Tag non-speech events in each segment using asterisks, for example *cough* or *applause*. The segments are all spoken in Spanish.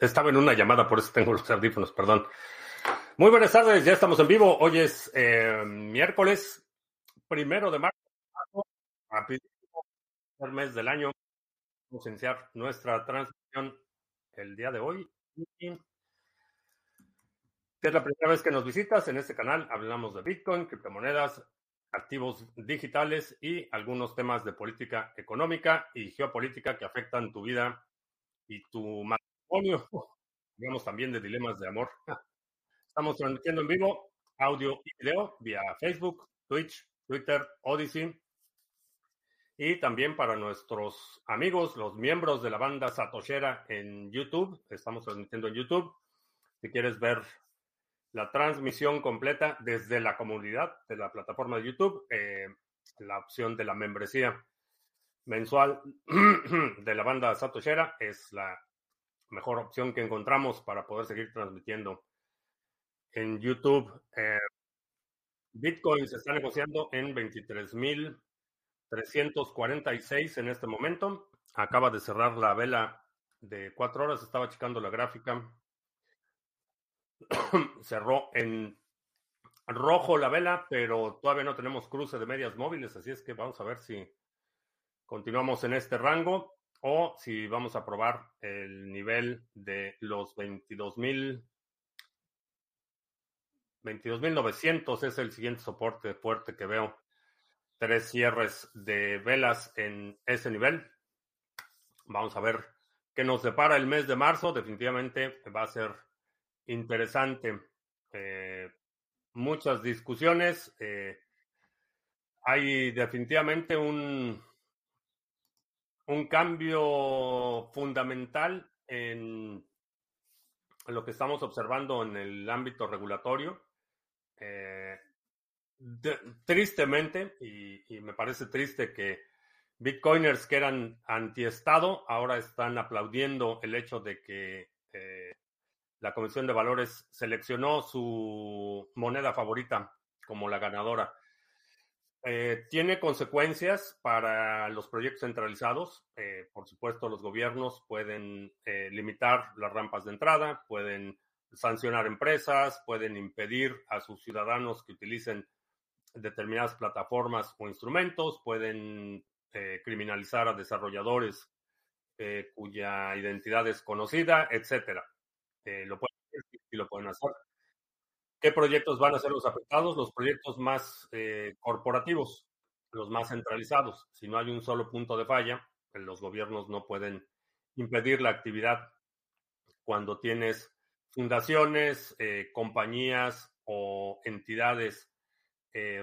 Estaba en una llamada, por eso tengo los audífonos, perdón. Muy buenas tardes, ya estamos en vivo. Hoy es eh, miércoles primero de marzo, rapidísimo, el mes del año. Vamos a iniciar nuestra transmisión el día de hoy. Si es la primera vez que nos visitas en este canal, hablamos de Bitcoin, criptomonedas, activos digitales y algunos temas de política económica y geopolítica que afectan tu vida y tu matrimonio. Hablamos también de dilemas de amor. *laughs* Estamos transmitiendo en vivo audio y video vía Facebook, Twitch, Twitter, Odyssey. Y también para nuestros amigos, los miembros de la banda Satoshera en YouTube. Estamos transmitiendo en YouTube. Si quieres ver la transmisión completa desde la comunidad de la plataforma de YouTube, eh, la opción de la membresía mensual *clears throat* de la banda Satoshera es la mejor opción que encontramos para poder seguir transmitiendo en YouTube. Eh, Bitcoin se está negociando en 23.346 en este momento. Acaba de cerrar la vela de cuatro horas. Estaba checando la gráfica. *coughs* cerró en rojo la vela, pero todavía no tenemos cruce de medias móviles, así es que vamos a ver si continuamos en este rango o si vamos a probar el nivel de los 22.000 22.900 es el siguiente soporte fuerte que veo. Tres cierres de velas en ese nivel. Vamos a ver qué nos depara el mes de marzo. Definitivamente va a ser interesante. Eh, muchas discusiones. Eh, hay definitivamente un, un cambio fundamental en lo que estamos observando en el ámbito regulatorio. Eh, tristemente, y, me parece triste que bitcoiners que eran antiestado ahora están aplaudiendo el hecho de que la Comisión de Valores seleccionó su moneda favorita como la ganadora. Eh, tiene consecuencias para los proyectos centralizados. Eh, por supuesto, los gobiernos pueden eh, limitar las rampas de entrada, pueden sancionar empresas, pueden impedir a sus ciudadanos que utilicen determinadas plataformas o instrumentos, pueden criminalizar a desarrolladores cuya identidad es conocida, etcétera. Eh, lo pueden hacer y lo pueden hacer. ¿Qué proyectos van a ser los afectados? Los proyectos más eh, corporativos, los más centralizados. Si no hay un solo punto de falla, pues, los gobiernos no pueden impedir la actividad. Cuando tienes fundaciones, eh, compañías o entidades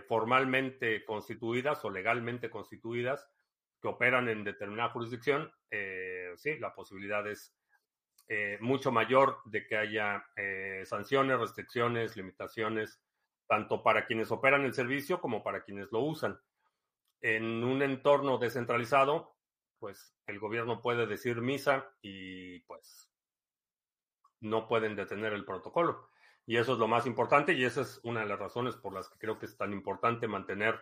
formalmente constituidas o legalmente constituidas que operan en determinada jurisdicción, sí, la posibilidad es eh, mucho mayor de que haya eh, sanciones, restricciones, limitaciones, tanto para quienes operan el servicio como para quienes lo usan. En un entorno descentralizado, pues el gobierno puede decir misa y pues no pueden detener el protocolo. Y eso es lo más importante y esa es una de las razones por las que creo que es tan importante mantener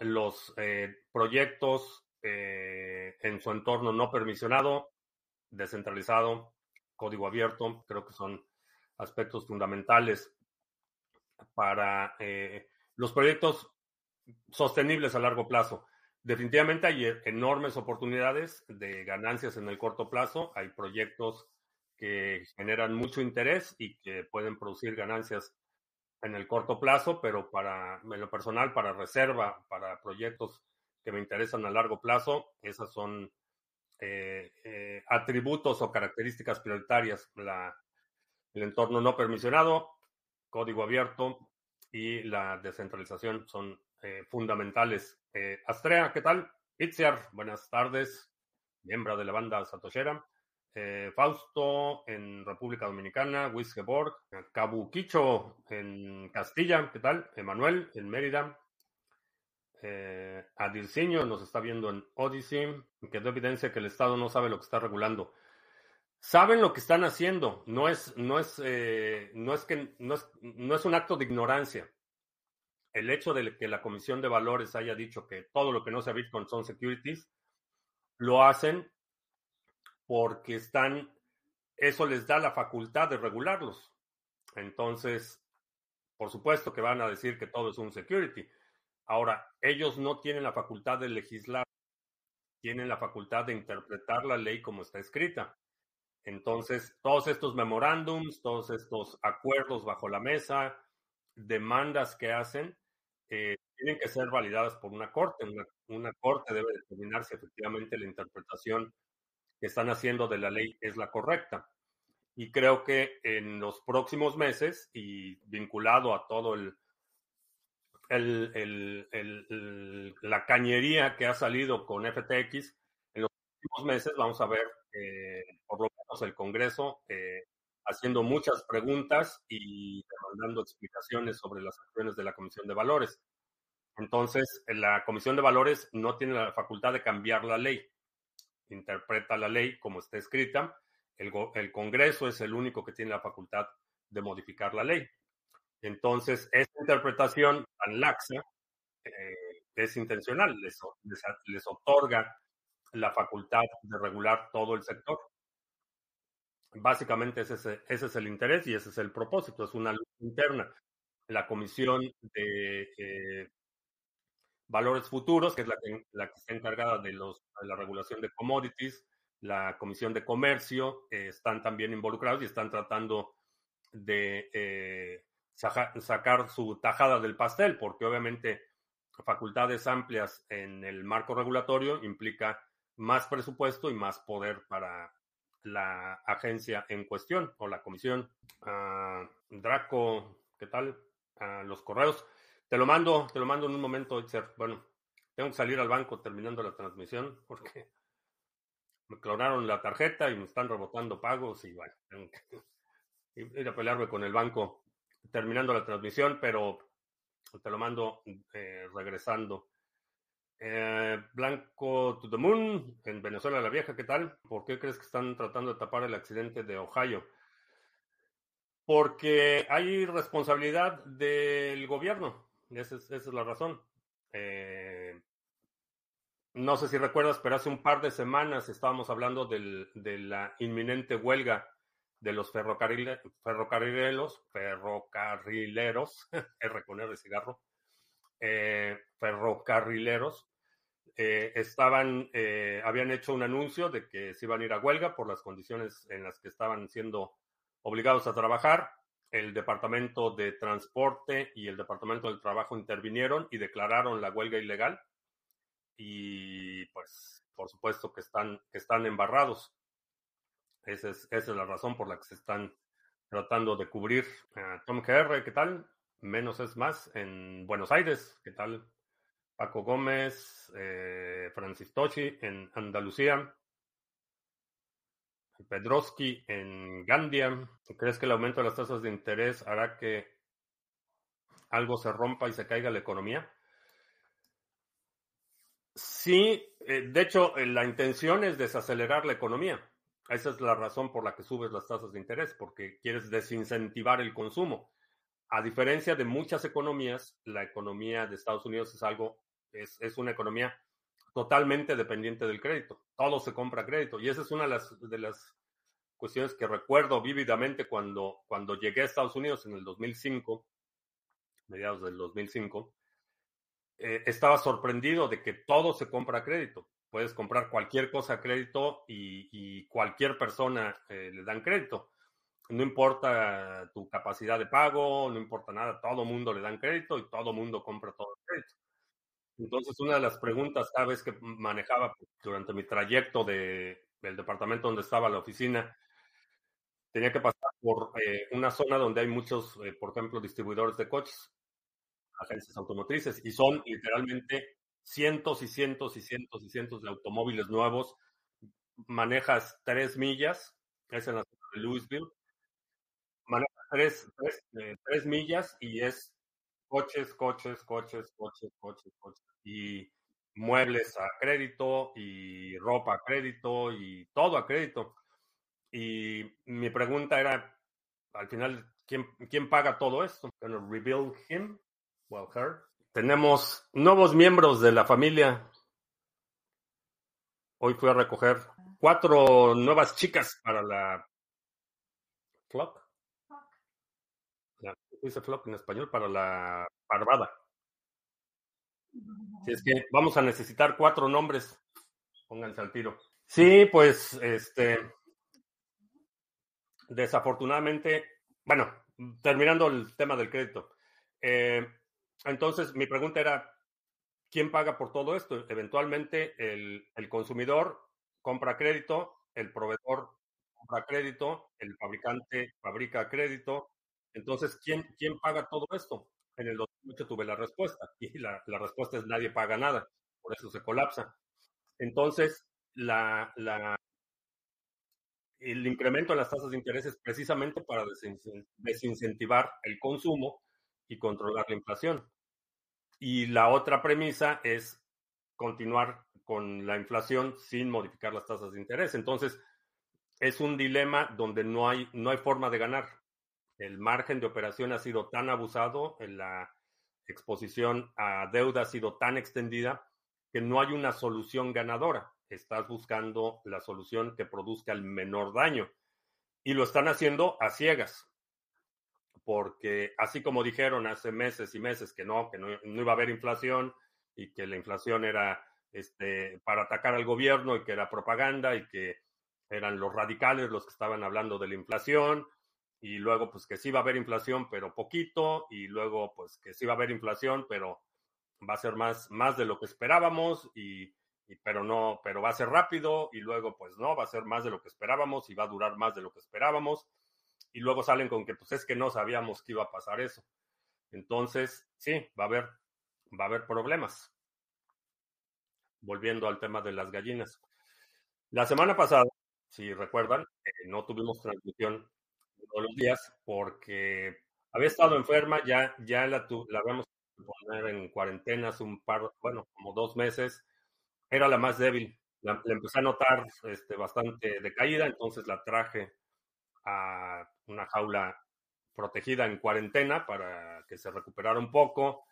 los eh, proyectos en su entorno no permisionado, descentralizado, código abierto, creo que son aspectos fundamentales para eh, los proyectos sostenibles a largo plazo. Definitivamente hay enormes oportunidades de ganancias en el corto plazo. Hay proyectos que generan mucho interés y que pueden producir ganancias en el corto plazo, pero para en lo personal, para reserva, para proyectos que me interesan a largo plazo, esas son eh, eh, atributos o características prioritarias, la, el entorno no permisionado, código abierto y la descentralización son eh, fundamentales. Astrea, ¿qué tal? Itziar, buenas tardes, miembro de la banda Satoshera. Fausto en República Dominicana, Wisgeborg, Cabuquicho en Castilla, ¿qué tal? Emanuel en Mérida, eh, Adirciño nos está viendo en Odyssey, que da evidencia que el Estado no sabe lo que está regulando. Saben lo que están haciendo, no es, no es, eh, no es que no es, no es un acto de ignorancia. El hecho de que la Comisión de Valores haya dicho que todo lo que no sea Bitcoin son securities, lo hacen porque están, eso les da la facultad de regularlos. Entonces, por supuesto que van a decir que todo es un security. Ahora, ellos no tienen la facultad de legislar, tienen la facultad de interpretar la ley como está escrita. Entonces, todos estos memorándums, todos estos acuerdos bajo la mesa, demandas que hacen, eh, tienen que ser validadas por una corte. Una, una, corte debe determinar si efectivamente la interpretación que están haciendo de la ley es la correcta. Y creo que en los próximos meses, y vinculado a todo el, la cañería que ha salido con FTX, en los próximos meses vamos a ver eh, por lo menos el Congreso eh, haciendo muchas preguntas y demandando explicaciones sobre las acciones de la Comisión de Valores. Entonces, la Comisión de Valores no tiene la facultad de cambiar la ley. Interpreta la ley como está escrita. El Congreso es el único que tiene la facultad de modificar la ley. Entonces, esta interpretación tan laxa eh, es intencional, les, les, les, otorga la facultad de regular todo el sector. Básicamente ese es, ese es el interés y ese es el propósito, es una lucha interna. La Comisión de eh, Valores Futuros, que es la que, la que está encargada de, los, de la regulación de commodities, la Comisión de Comercio, eh, están también involucrados y están tratando de eh, sacar su tajada del pastel, porque obviamente facultades amplias en el marco regulatorio implica más presupuesto y más poder para la agencia en cuestión o la comisión. Uh, Draco, ¿qué tal? Uh, los correos. Te lo mando, te lo mando en un momento, Itzer. Bueno, tengo que salir al banco terminando la transmisión *laughs* porque me clonaron la tarjeta y me están rebotando pagos y bueno, tengo que *laughs* ir a pelearme con el banco terminando la transmisión, pero te lo mando eh, regresando. Eh, Blanco to the Moon, en Venezuela la Vieja, ¿qué tal? ¿Por qué crees que están tratando de tapar el accidente de Ohio? Porque hay responsabilidad del gobierno, esa es, la razón. Eh, no sé si recuerdas, pero hace un par de semanas estábamos hablando del, de la inminente huelga de los ferrocarrileros, ferrocarrileros, *laughs* R con R de cigarro, eh, ferrocarrileros, eh, estaban, eh, habían hecho un anuncio de que se iban a ir a huelga por las condiciones en las que estaban siendo obligados a trabajar. El Departamento de Transporte y el Departamento del Trabajo intervinieron y declararon la huelga ilegal. Y pues, por supuesto que están, que están embarrados. Esa es, esa es la razón por la que se están tratando de cubrir. Tom GR, ¿qué tal? Menos es más en Buenos Aires, ¿qué tal? Paco Gómez, eh, Francis Tochi en Andalucía, Pedroski en Gandia. ¿Crees que el aumento de las tasas de interés hará que algo se rompa y se caiga la economía? Sí, eh, de hecho, eh, la intención es desacelerar la economía. Esa es la razón por la que subes las tasas de interés, porque quieres desincentivar el consumo. A diferencia de muchas economías, la economía de Estados Unidos es algo, es, es una economía totalmente dependiente del crédito. Todo se compra crédito. Y esa es una de las, cuestiones que recuerdo vívidamente cuando, cuando llegué a Estados Unidos en el 2005, mediados del 2005. Eh, estaba sorprendido de que todo se compra crédito puedes comprar cualquier cosa a crédito y, cualquier persona eh, le dan crédito. No importa tu capacidad de pago, no importa nada, todo mundo le dan crédito y todo mundo compra todo el crédito. Entonces, una de las preguntas vez que manejaba durante mi trayecto de, del departamento donde estaba la oficina, tenía que pasar por eh, una zona donde hay muchos, eh, por ejemplo, distribuidores de coches, agencias automotrices, y son literalmente cientos y cientos y cientos y cientos de automóviles nuevos, manejas tres millas, es en la zona de Louisville, manejas tres, tres, eh, tres, millas y es coches, coches, coches, coches, coches, coches, y muebles a crédito y ropa a crédito y todo a crédito. Y mi pregunta era, al final, ¿quién, quién paga todo esto? rebuild him? Well, her. Tenemos nuevos miembros de la familia. Hoy fui a recoger cuatro nuevas chicas para la Flock. La, dice Flock en español para la parvada. Si es que vamos a necesitar cuatro nombres. Pónganse al tiro. Sí, pues, este, desafortunadamente, bueno, terminando el tema del crédito. Eh, entonces, mi pregunta era, ¿quién paga por todo esto? Eventualmente, el, el consumidor compra crédito, el proveedor compra crédito, el fabricante fabrica crédito. Entonces, ¿quién, quién paga todo esto? En el 2008 tuve la respuesta *laughs* y la, la respuesta es nadie paga nada, por eso se colapsa. Entonces, la, la, el incremento de las tasas de interés es precisamente para desincentivar el consumo y controlar la inflación. Y la otra premisa es continuar con la inflación sin modificar las tasas de interés. Entonces, es un dilema donde no hay, no hay forma de ganar. El margen de operación ha sido tan abusado, la exposición a deuda ha sido tan extendida que no hay una solución ganadora. Estás buscando la solución que produzca el menor daño. Y lo están haciendo a ciegas porque así como dijeron hace meses y meses que no, que no, iba a haber inflación y que la inflación era este, para atacar al gobierno y que era propaganda y que eran los radicales los que estaban hablando de la inflación y luego pues que sí va a haber inflación pero poquito y luego pues que sí va a haber inflación pero va a ser más, más de lo que esperábamos y, y pero no, pero va a ser rápido y luego pues no, va a ser más de lo que esperábamos y va a durar más de lo que esperábamos y luego salen con que pues es que no sabíamos que iba a pasar eso. Entonces, sí, va a haber, va a haber problemas. Volviendo al tema de las gallinas. La semana pasada, si recuerdan, eh, no tuvimos transmisión todos los días porque había estado enferma, ya, ya la, la habíamos poner en cuarentenas un par, bueno, como dos meses. Era la más débil. La, la empecé a notar este, bastante decaída, entonces la traje una jaula protegida en cuarentena para que se recuperara un poco,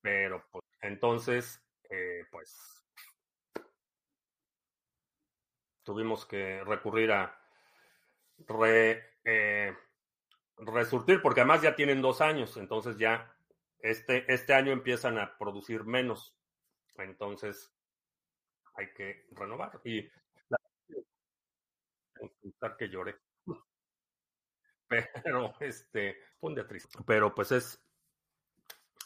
pero pues, entonces, eh, pues, tuvimos que recurrir a eh, resurtir, porque además ya tienen dos años, entonces ya este, este año empiezan a producir menos, entonces hay que renovar. Y la, que lloré pero este, fue triste. Pero pues es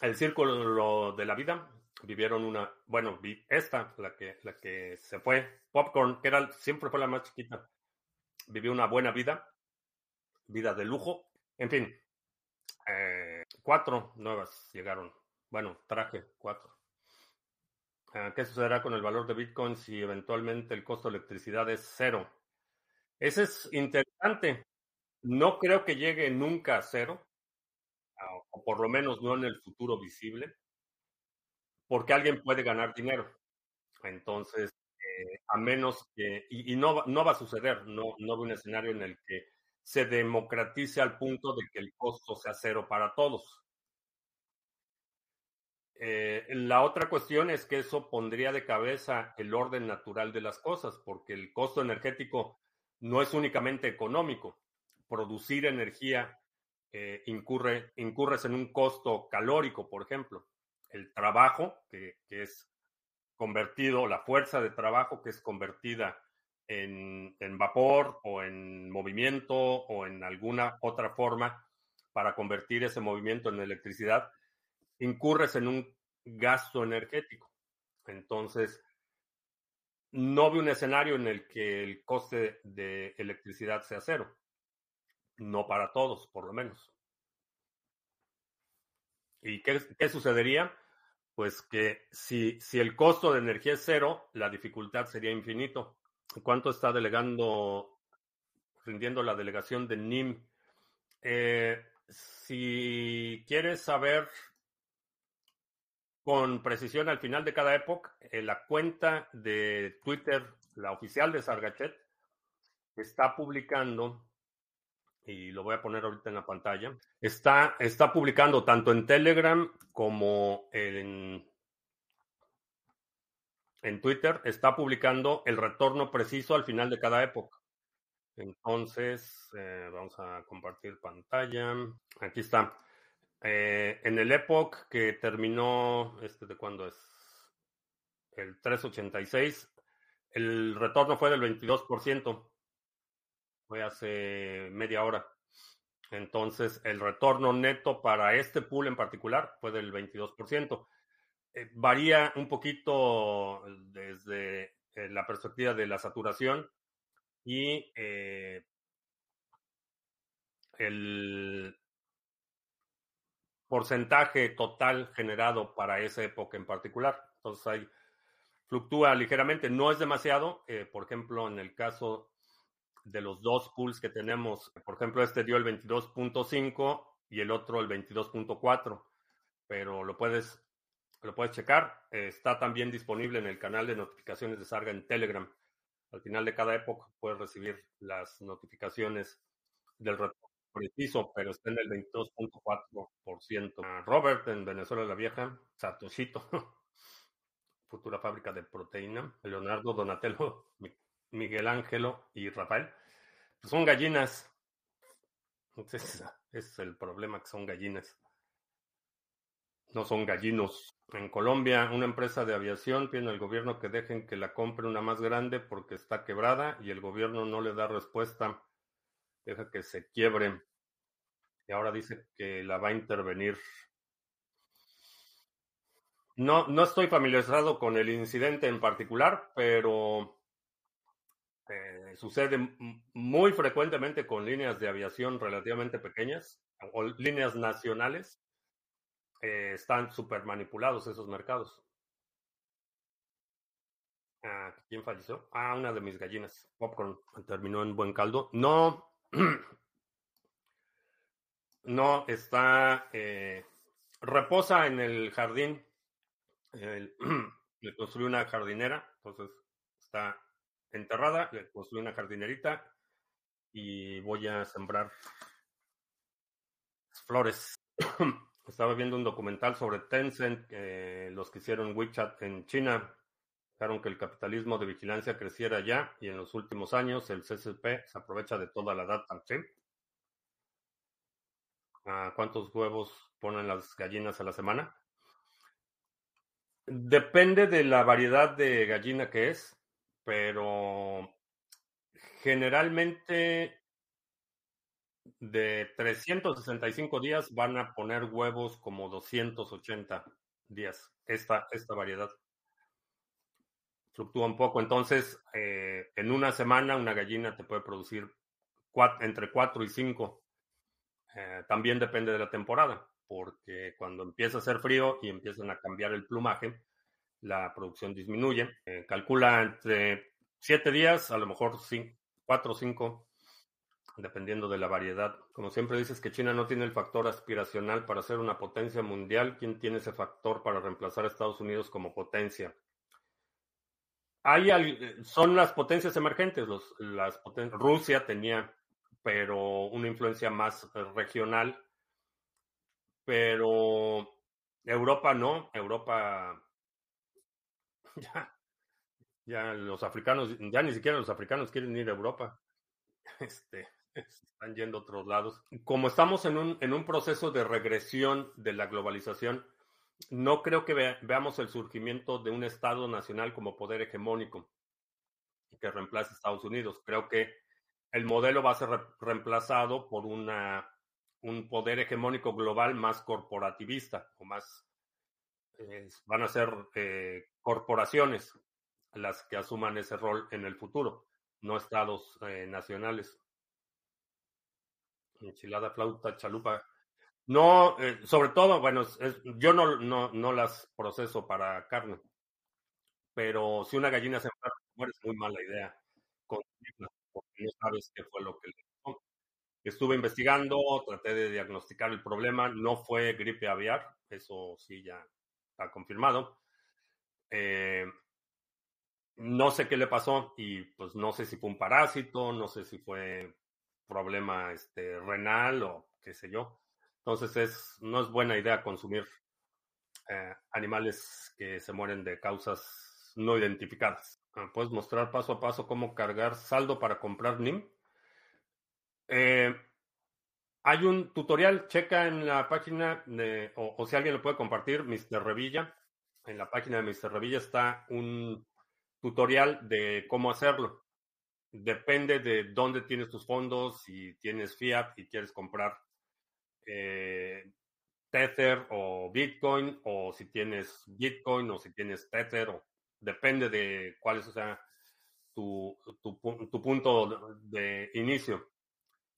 el círculo de la vida. Vivieron una, bueno, esta, la que, la que se fue, Popcorn, que era, siempre fue la más chiquita. Vivió una buena vida, vida de lujo. En fin, eh, cuatro nuevas llegaron. Bueno, traje cuatro. Ah, ¿Qué sucederá con el valor de Bitcoin si eventualmente el costo de electricidad es cero? Ese es interesante. No creo que llegue nunca a cero, o por lo menos no en el futuro visible, porque alguien puede ganar dinero. Entonces, eh, a menos que, y, no, no va a suceder, no, no veo un escenario en el que se democratice al punto de que el costo sea cero para todos. Eh, la otra cuestión es que eso pondría de cabeza el orden natural de las cosas, porque el costo energético no es únicamente económico, producir energía eh, incurre, incurres en un costo calórico, por ejemplo. El trabajo, que, es convertido, la fuerza de trabajo que es convertida en, en, vapor o en movimiento o en alguna otra forma para convertir ese movimiento en electricidad, incurres en un gasto energético. Entonces, no veo un escenario en el que el coste de electricidad sea cero. No para todos, por lo menos. ¿Y qué, qué sucedería? Pues que si, si el costo de energía es cero, la dificultad sería infinito. ¿Cuánto está delegando, rindiendo la delegación de NIM? Eh, si quieres saber con precisión al final de cada época, eh, la cuenta de Twitter, la oficial de Sargachet, está publicando y lo voy a poner ahorita en la pantalla. Está, está publicando tanto en Telegram como en, en Twitter está publicando el retorno preciso al final de cada época. Entonces, eh, vamos a compartir pantalla. Aquí está. Eh, en el Epoch que terminó, este de cuándo es? El 386, el retorno fue del 22%. Fue hace media hora. Entonces, el retorno neto para este pool en particular fue del 22%. Eh, varía un poquito desde eh, la perspectiva de la saturación y eh, el porcentaje total generado para esa época en particular. Entonces ahí fluctúa ligeramente, no es demasiado. por ejemplo, en el caso de los dos pools que tenemos, por ejemplo, este dio el 22.5 y el otro el 22.4, pero lo puedes lo puedes checar. está también disponible en el canal de notificaciones de Sarga en Telegram. Al final de cada época puedes recibir las notificaciones del retorno preciso, pero está en el 22.4%. Robert en Venezuela la Vieja, Satoshito, *laughs* futura fábrica de proteína, Leonardo, Donatello, *laughs* Miguel Ángelo y Rafael. Pues son gallinas. Entonces, *laughs* es el problema que son gallinas. No son gallinos. En Colombia, una empresa de aviación pide al gobierno que dejen que la compre una más grande porque está quebrada y el gobierno no le da respuesta. Deja que se quiebre. Y ahora dice que la va a intervenir. No, no estoy familiarizado con el incidente en particular, pero eh, sucede muy frecuentemente con líneas de aviación relativamente pequeñas o líneas nacionales eh, están súper manipulados esos mercados. Ah, ¿Quién falleció? Ah, una de mis gallinas. Popcorn terminó en buen caldo. No, *clears throat* no está. Eh, reposa en el jardín. *clears throat* le construí una jardinera, entonces está enterrada. Le construí una jardinerita y voy a sembrar flores. *clears throat* Estaba viendo un documental sobre Tencent, los que hicieron WeChat en China. Dejaron que el capitalismo de vigilancia creciera ya y en los últimos años el CCP se aprovecha de toda la data. ¿sí? ¿Cuántos huevos ponen las gallinas a la semana? Depende de la variedad de gallina que es, pero generalmente de 365 días van a poner huevos como 280 días. Esta, esta variedad fluctúa un poco. Entonces, eh, en una semana una gallina te puede producir entre 4 y 5. Eh, también depende de la temporada, porque cuando empieza a hacer frío y empiezan a cambiar el plumaje, la producción disminuye. Eh, calcula entre 7 días, a lo mejor 4 o 5 dependiendo de la variedad. Como siempre dices que China no tiene el factor aspiracional para ser una potencia mundial, ¿quién tiene ese factor para reemplazar a Estados Unidos como potencia? Hay, son las potencias emergentes, las Rusia tenía, pero una influencia más regional, pero Europa no, Europa *laughs* ya, ya los africanos, ya ni siquiera los africanos quieren ir a Europa. *laughs* Este, están yendo a otros lados. Como estamos en un, en un proceso de regresión de la globalización, no creo que veamos el surgimiento de un Estado nacional como poder hegemónico que reemplace a Estados Unidos. Creo que el modelo va a ser reemplazado por una, un poder hegemónico global más corporativista o más... van a ser eh, corporaciones las que asuman ese rol en el futuro, no estados eh, nacionales enchilada, flauta, chalupa. No, eh, sobre todo, bueno, yo no, no, no las proceso para carne, pero si una gallina se enferma, es muy mala idea porque no sabes qué fue lo que le pasó. Estuve investigando, traté de diagnosticar el problema, no fue gripe aviar, eso sí ya está confirmado. Eh, no sé qué le pasó y pues no sé si fue un parásito, no sé si fue problema este, renal o qué sé yo. Entonces es, no es buena idea consumir eh, animales que se mueren de causas no identificadas. Ah, Puedes mostrar paso a paso cómo cargar saldo para comprar NIM. Eh, hay un tutorial, checa en la página, de, o, si alguien lo puede compartir, Mr. Revilla. En la página de Mr. Revilla está un tutorial de cómo hacerlo. Depende de dónde tienes tus fondos, si tienes fiat y quieres comprar eh, Tether o Bitcoin, o si tienes Bitcoin o si tienes Tether, o, depende de cuál es tu punto de inicio.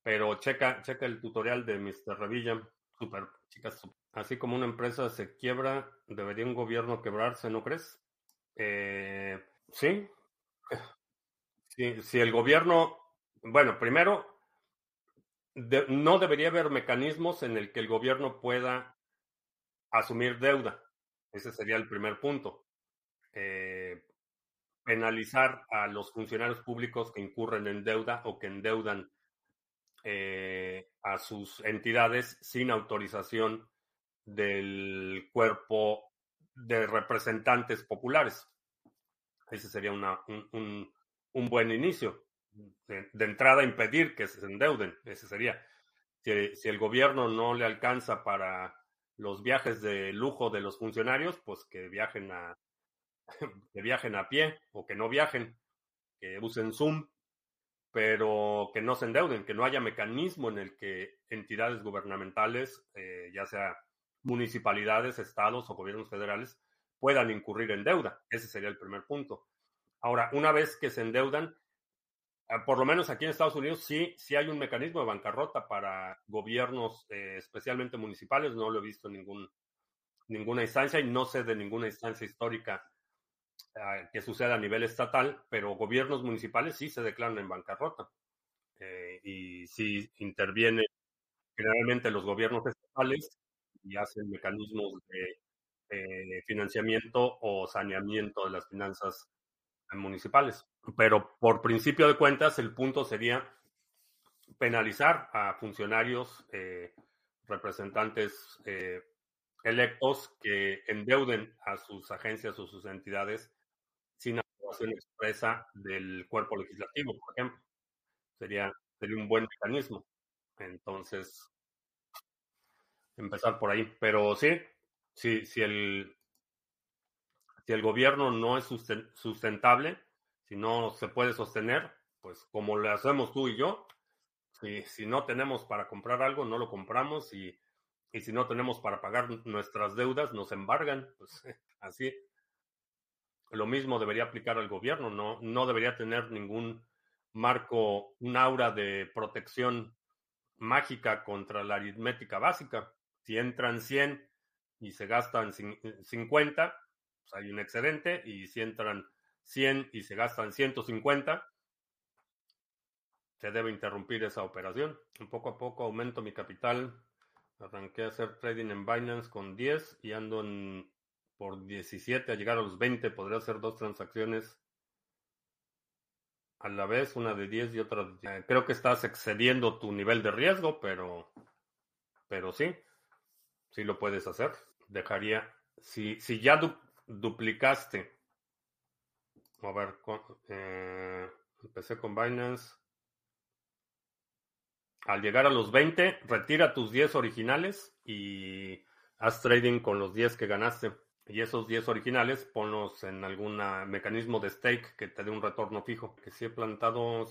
Pero checa, checa el tutorial de Mr. Revilla. Super, chicas. Así como una empresa se quiebra, ¿debería un gobierno quebrarse, no crees? Eh, sí. Si, el gobierno, bueno, primero, no debería haber mecanismos en el que el gobierno pueda asumir deuda. Ese sería el primer punto. Eh, penalizar a los funcionarios públicos que incurren en deuda o que endeudan eh, a sus entidades sin autorización del cuerpo de representantes populares. Ese sería una, un, un, un, buen inicio. De, de, entrada, impedir que se endeuden. Ese sería. Si, si, el gobierno no le alcanza para los viajes de lujo de los funcionarios, pues que viajen a *laughs* que viajen a pie o que no viajen, que usen Zoom pero que no se endeuden, que no haya mecanismo en el que entidades gubernamentales, eh, ya sea municipalidades, estados o gobiernos federales, puedan incurrir en deuda. Ese sería el primer punto. Ahora, una vez que se endeudan, ah, por lo menos aquí en Estados Unidos sí, sí hay un mecanismo de bancarrota para gobiernos, eh, especialmente municipales. No lo he visto en ningún, ninguna instancia y no sé de ninguna instancia histórica que suceda a nivel estatal, pero gobiernos municipales sí se declaran en bancarrota. Eh, y sí intervienen generalmente los gobiernos estatales y hacen mecanismos de financiamiento o saneamiento de las finanzas municipales. Pero por principio de cuentas, el punto sería penalizar a funcionarios, eh, representantes eh, electos que endeuden a sus agencias o sus entidades sin aprobación expresa del cuerpo legislativo, por ejemplo. Sería, sería un buen mecanismo. Entonces, empezar por ahí. Pero sí, si, si, el, si el gobierno no es sustentable, si no se puede sostener, pues como le hacemos tú y yo, si, si no tenemos para comprar algo, no lo compramos y, y si no tenemos para pagar nuestras deudas, nos embargan. Pues *laughs* así, lo mismo debería aplicar al gobierno, no, no debería tener ningún marco, un aura de protección mágica contra la aritmética básica. Si entran 100 y se gastan 50, pues hay un excedente, y si entran 100 y se gastan 150, se debe interrumpir esa operación. Poco a poco aumento mi capital. Arranqué a hacer trading en Binance con 10 y ando en por 17 a llegar a los 20, podría hacer dos transacciones a la vez, una de 10 y otra de 10. Creo que estás excediendo tu nivel de riesgo, pero, pero sí, sí lo puedes hacer. Dejaría, si, si ya du, duplicaste, a ver, eh, empecé con Binance. Al llegar a los 20, retira tus 10 originales y haz trading con los 10 que ganaste. Y esos 10 originales ponlos en algún mecanismo de stake que te dé un retorno fijo. Que si he plantado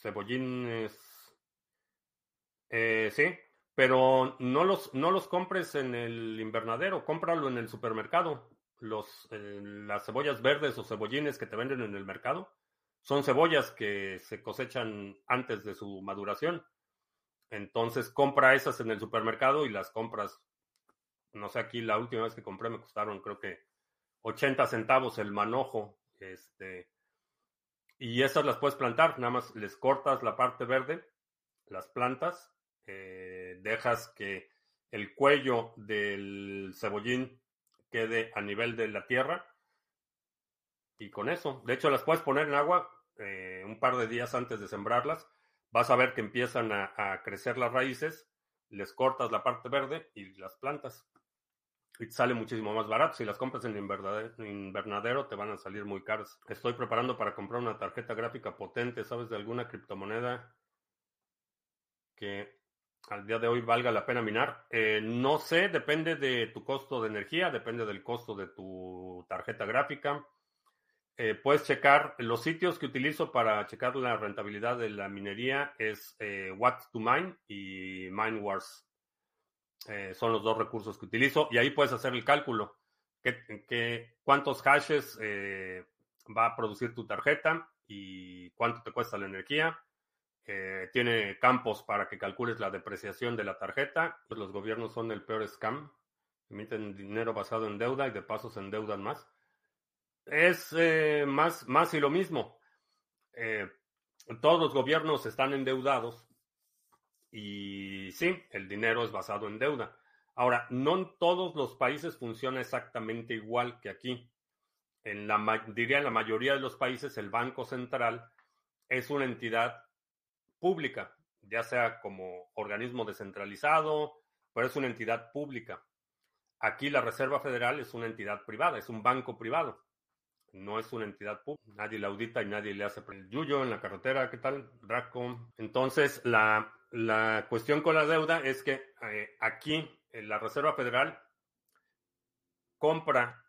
cebollines. Eh, sí, pero no los, no los compres en el invernadero, cómpralo en el supermercado. Los, eh, las cebollas verdes o cebollines que te venden en el mercado son cebollas que se cosechan antes de su maduración. Entonces compra esas en el supermercado y las compras no sé, aquí la última vez que compré me costaron creo que 80 centavos el manojo. Este, y esas las puedes plantar, nada más les cortas la parte verde, las plantas, eh, dejas que el cuello del cebollín quede a nivel de la tierra y con eso, de hecho las puedes poner en agua eh, un par de días antes de sembrarlas, vas a ver que empiezan a, crecer las raíces, les cortas la parte verde y las plantas. y te sale muchísimo más barato. Si las compras en invernadero, te van a salir muy caras. Estoy preparando para comprar una tarjeta gráfica potente. ¿Sabes de alguna criptomoneda que al día de hoy valga la pena minar? Eh, no sé, depende de tu costo de energía, depende del costo de tu tarjeta gráfica. Eh, puedes checar los sitios que utilizo para checar la rentabilidad de la minería es eh, What to Mine y MineWars. Eh, son los dos recursos que utilizo y ahí puedes hacer el cálculo. ¿Qué, cuántos hashes eh, va a producir tu tarjeta y cuánto te cuesta la energía? Eh, tiene campos para que calcules la depreciación de la tarjeta. Los gobiernos son el peor scam. Emiten dinero basado en deuda y de paso se endeudan más. Es más, más y lo mismo. todos los gobiernos están endeudados y sí, el dinero es basado en deuda. Ahora, no en todos los países funciona exactamente igual que aquí. En la, diría en la mayoría de los países, el Banco Central es una entidad pública, ya sea como organismo descentralizado, pero es una entidad pública. Aquí la Reserva Federal es una entidad privada, es un banco privado, no es una entidad pública. Nadie la audita y nadie le hace el yuyo en la carretera, ¿qué tal? Draco. Entonces, la, la cuestión con la deuda es que eh, aquí la Reserva Federal compra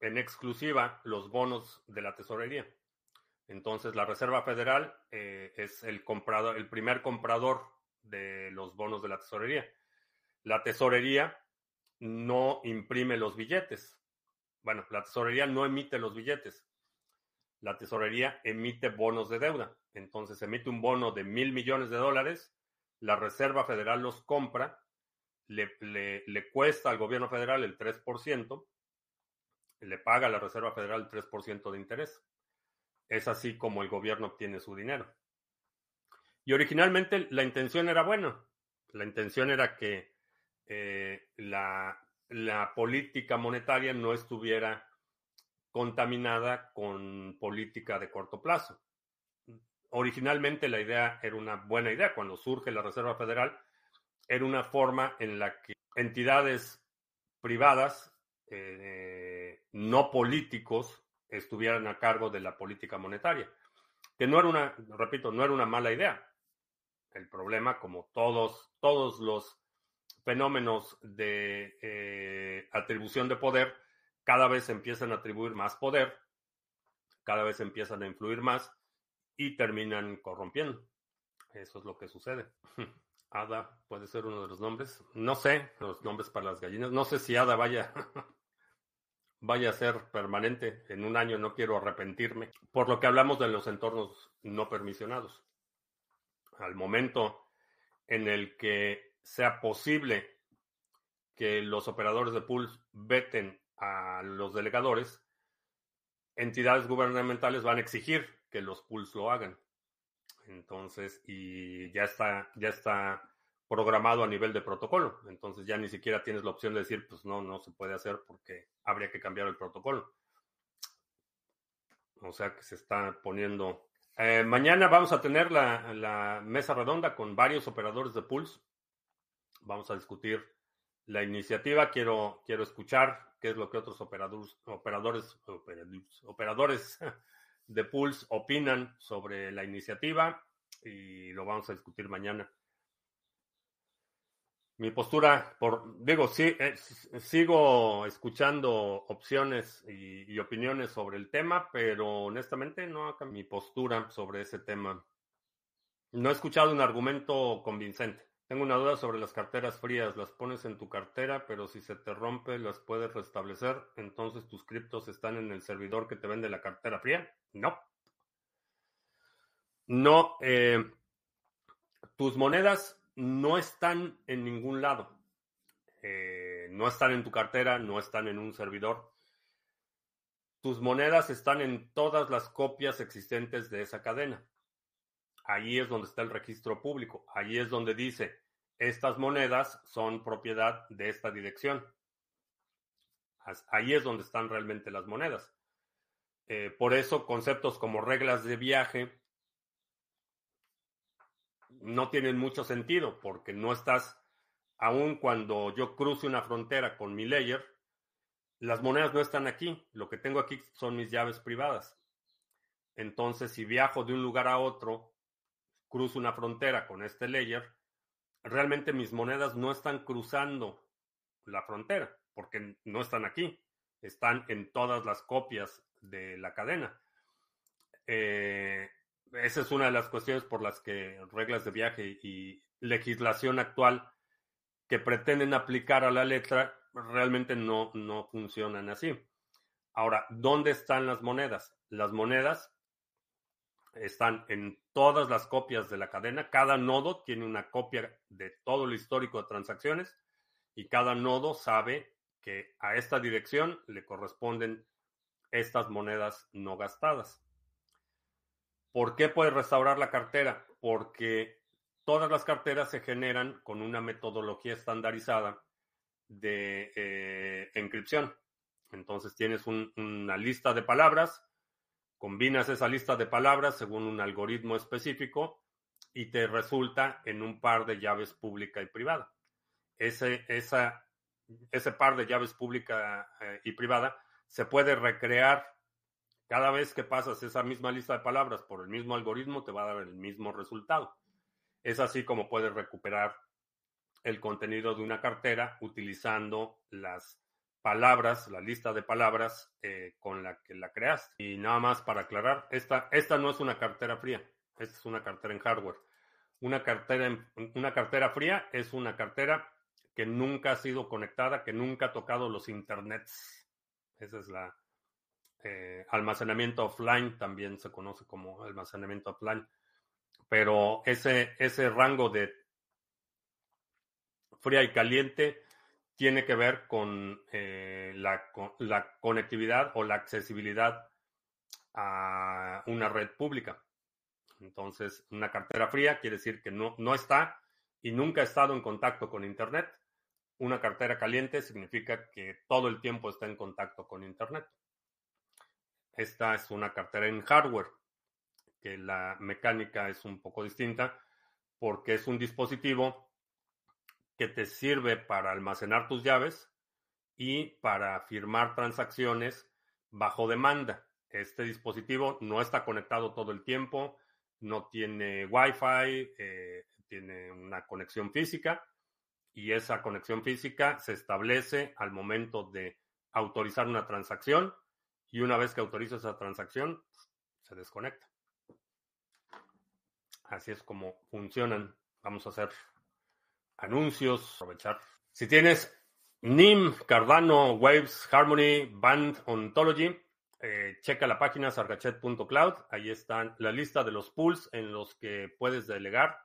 en exclusiva los bonos de la tesorería. Entonces la Reserva Federal eh, es el comprador, el primer comprador de los bonos de la tesorería. La tesorería no imprime los billetes. Bueno, la tesorería no emite los billetes la tesorería emite bonos de deuda. Entonces emite un bono de mil millones de dólares, la Reserva Federal los compra, le, le, cuesta al gobierno federal el 3%, le paga a la Reserva Federal el 3% de interés. Es así como el gobierno obtiene su dinero. Y originalmente la intención era buena. La intención era que eh, la, la política monetaria no estuviera contaminada con política de corto plazo. Originalmente la idea era una buena idea. Cuando surge la Reserva Federal, era una forma en la que entidades privadas, eh, no políticos, estuvieran a cargo de la política monetaria. Que no era una, repito, no era una mala idea. El problema, como todos, todos los fenómenos de eh, atribución de poder, cada vez empiezan a atribuir más poder, cada vez empiezan a influir más y terminan corrompiendo. Eso es lo que sucede. *laughs* Ada puede ser uno de los nombres. No sé los nombres para las gallinas. No sé si Ada vaya, *laughs* vaya a ser permanente. En un año no quiero arrepentirme. Por lo que hablamos de los entornos no permisionados. Al momento en el que sea posible que los operadores de pools veten a los delegadores, entidades gubernamentales van a exigir que los pools lo hagan. Entonces, y ya está, ya está programado a nivel de protocolo. Entonces ya ni siquiera tienes la opción de decir, pues no, no se puede hacer porque habría que cambiar el protocolo. O sea que se está poniendo. Eh, mañana vamos a tener la, la, mesa redonda con varios operadores de pools. Vamos a discutir la iniciativa. Quiero, quiero escuchar qué es lo que otros operadores, operadores, operadores *laughs* de Pulse opinan sobre la iniciativa y lo vamos a discutir mañana. Mi postura, por, digo, sí, eh, sigo escuchando opciones y, y, opiniones sobre el tema, pero honestamente no ha mi postura sobre ese tema. No he escuchado un argumento convincente. Tengo una duda sobre las carteras frías. Las pones en tu cartera, pero si se te rompe, las puedes restablecer. Entonces tus criptos están en el servidor que te vende la cartera fría. No. No. Eh, tus monedas no están en ningún lado. Eh, no están en tu cartera, no están en un servidor. Tus monedas están en todas las copias existentes de esa cadena. Ahí es donde está el registro público. Ahí es donde dice, estas monedas son propiedad de esta dirección. Ahí es donde están realmente las monedas. Eh, por eso conceptos como reglas de viaje no tienen mucho sentido porque no estás aun cuando yo cruce una frontera con mi layer, las monedas no están aquí. Lo que tengo aquí son mis llaves privadas. Entonces, si viajo de un lugar a otro, cruzo una frontera con este layer, realmente mis monedas no están cruzando la frontera, porque no están aquí. Están en todas las copias de la cadena. Eh, esa es una de las cuestiones por las que reglas de viaje y legislación actual que pretenden aplicar a la letra realmente no, no funcionan así. Ahora, ¿dónde están las monedas? Las monedas están en todas las copias de la cadena. Cada nodo tiene una copia de todo el histórico de transacciones y cada nodo sabe que a esta dirección le corresponden estas monedas no gastadas. ¿Por qué puedes restaurar la cartera? Porque todas las carteras se generan con una metodología estandarizada de eh, encripción. Entonces tienes una lista de palabras, combinas esa lista de palabras según un algoritmo específico y te resulta en un par de llaves pública y privada. Ese, par de llaves pública eh, y privada se puede recrear cada vez que pasas esa misma lista de palabras por el mismo algoritmo, te va a dar el mismo resultado. Es así como puedes recuperar el contenido de una cartera utilizando las palabras, la lista de palabras eh, con la que la creaste. Y nada más para aclarar, esta, esta no es una cartera fría, esta es una cartera en hardware. Una cartera, una cartera fría es una cartera que nunca ha sido conectada, que nunca ha tocado los internets. Esa es la eh, almacenamiento offline, también se conoce como almacenamiento offline pero ese, ese rango de fría y caliente tiene que ver con, eh, la, la, conectividad o la accesibilidad a una red pública. Entonces, una cartera fría quiere decir que no, no está y nunca ha estado en contacto con Internet. Una cartera caliente significa que todo el tiempo está en contacto con Internet. Esta es una cartera en hardware que la mecánica es un poco distinta porque es un dispositivo que te sirve para almacenar tus llaves y para firmar transacciones bajo demanda. Este dispositivo no está conectado todo el tiempo, no tiene Wi-Fi, eh, tiene una conexión física y esa conexión física se establece al momento de autorizar una transacción y una vez que autoriza esa transacción, se desconecta. Así es como funcionan. Vamos a hacer anuncios, aprovechar. Si tienes NIM, Cardano, Waves, Harmony, Band, Ontology, eh, checa la página sargachet.cloud. Ahí están la lista de los pools en los que puedes delegar,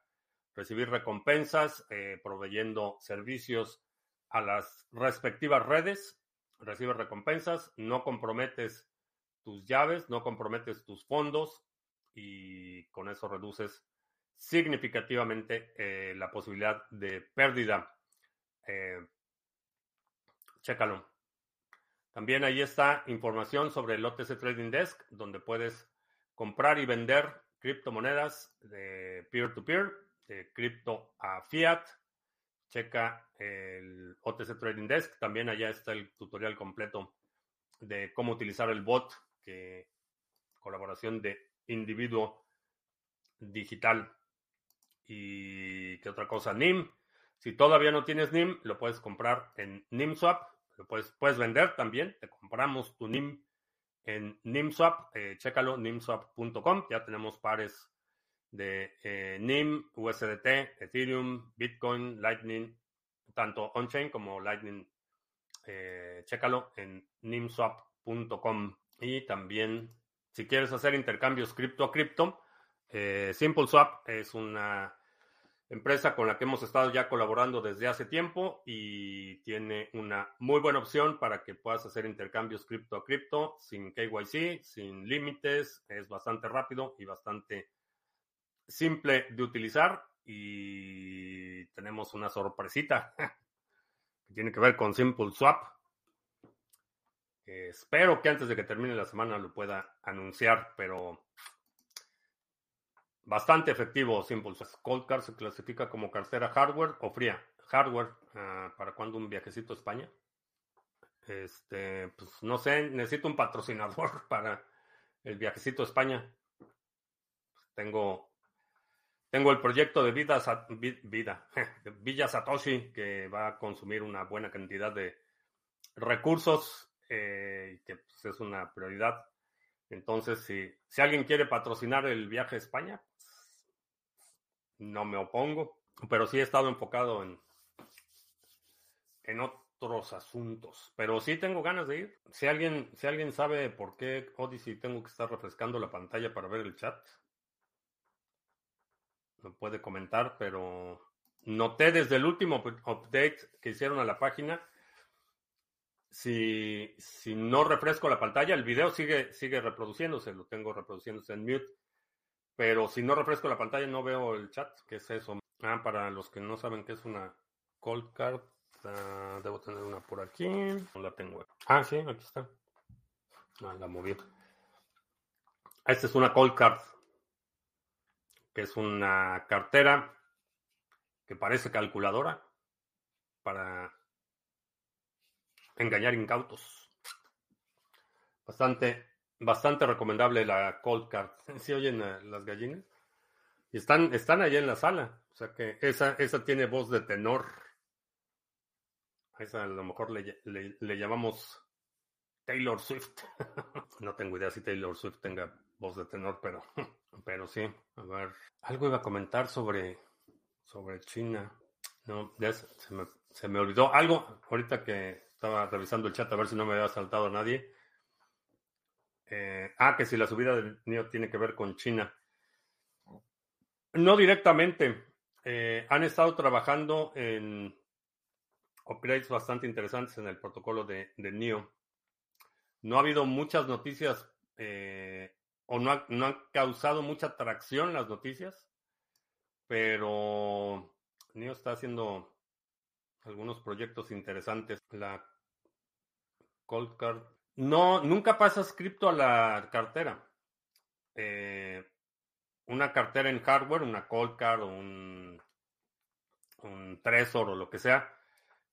recibir recompensas, eh, proveyendo servicios a las respectivas redes. Recibes recompensas, no comprometes tus llaves, no comprometes tus fondos y con eso reduces significativamente eh, la posibilidad de pérdida. Eh, chécalo. También ahí está información sobre el OTC Trading Desk, donde puedes comprar y vender criptomonedas de peer-to-peer, de cripto a fiat. Checa el OTC Trading Desk. También allá está el tutorial completo de cómo utilizar el bot, que colaboración de individuo digital. ¿Y qué otra cosa? NIM. Si todavía no tienes NIM, lo puedes comprar en NIMSwap. Lo puedes, puedes vender también. Te compramos tu NIM en NIMSwap. Eh, chécalo, nimswap.com. Ya tenemos pares de eh, NIM, USDT, Ethereum, Bitcoin, Lightning, tanto on-chain como Lightning. Eh, chécalo en nimswap.com. Y también, si quieres hacer intercambios cripto a cripto, eh, SimpleSwap es una empresa con la que hemos estado ya colaborando desde hace tiempo y tiene una muy buena opción para que puedas hacer intercambios cripto a cripto sin KYC, sin límites, es bastante rápido y bastante simple de utilizar y tenemos una sorpresita *laughs* que tiene que ver con SimpleSwap. espero que antes de que termine la semana lo pueda anunciar, pero Bastante efectivo Simple. Cold Card se clasifica como cartera hardware o fría. hardware. Ah, ¿Para cuándo un viajecito a España? Este, pues no sé, necesito un patrocinador *laughs* para el viajecito a España. Tengo, tengo el proyecto de Vida, Vida *laughs* Villa Satoshi que va a consumir una buena cantidad de recursos eh, que pues, es una prioridad. Entonces, si, si alguien quiere patrocinar el viaje a España, no me opongo, pero sí he estado enfocado en, en otros asuntos. Pero sí tengo ganas de ir. Si alguien, si alguien sabe por qué Odyssey tengo que estar refrescando la pantalla para ver el chat, me puede comentar, pero noté desde el último update que hicieron a la página. Si, si no refresco la pantalla, el video sigue, sigue reproduciéndose, lo tengo reproduciéndose en mute pero si no refresco la pantalla no veo el chat. ¿Qué es eso? Ah, para los que no saben qué es una cold card, debo tener una por aquí. No la tengo. Ah, sí, aquí está. Ah, la moví. Esta es una cold card, que es una cartera que parece calculadora para engañar incautos. Bastante bastante recomendable la Cold Card. *laughs* ¿Sí oyen las gallinas? Y están, están allá en la sala. O sea que esa, esa tiene voz de tenor. A esa a lo mejor le, le, llamamos Taylor Swift. *laughs* no tengo idea si Taylor Swift tenga voz de tenor, pero, *laughs* pero sí. A ver, algo iba a comentar sobre, sobre China. No, ya se me, se me olvidó. Algo, ahorita que estaba revisando el chat a ver si no me había saltado a nadie. Eh, ah, que si la subida del NIO tiene que ver con China. No directamente. Eh, han estado trabajando en upgrades bastante interesantes en el protocolo de, NIO. No ha habido muchas noticias eh, o no, no han causado mucha atracción las noticias, pero NIO está haciendo algunos proyectos interesantes. La Cold Card no, nunca pasas cripto a la cartera. Eh, una cartera en hardware, una cold card o un, un Trezor o lo que sea,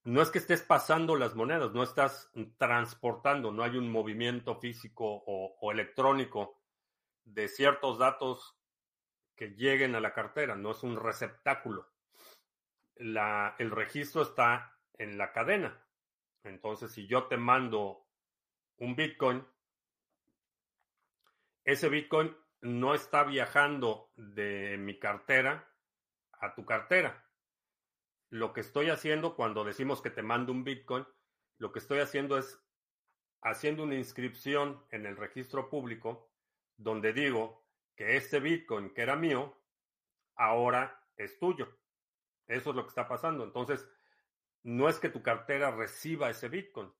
no es que estés pasando las monedas, no estás transportando, no hay un movimiento físico o, electrónico de ciertos datos que lleguen a la cartera, no es un receptáculo. La, el registro está en la cadena. Entonces, si yo te mando un Bitcoin, ese Bitcoin no está viajando de mi cartera a tu cartera. Lo que estoy haciendo cuando decimos que te mando un Bitcoin, lo que estoy haciendo es haciendo una inscripción en el registro público donde digo que este Bitcoin que era mío, ahora es tuyo. Eso es lo que está pasando. Entonces, no es que tu cartera reciba ese Bitcoin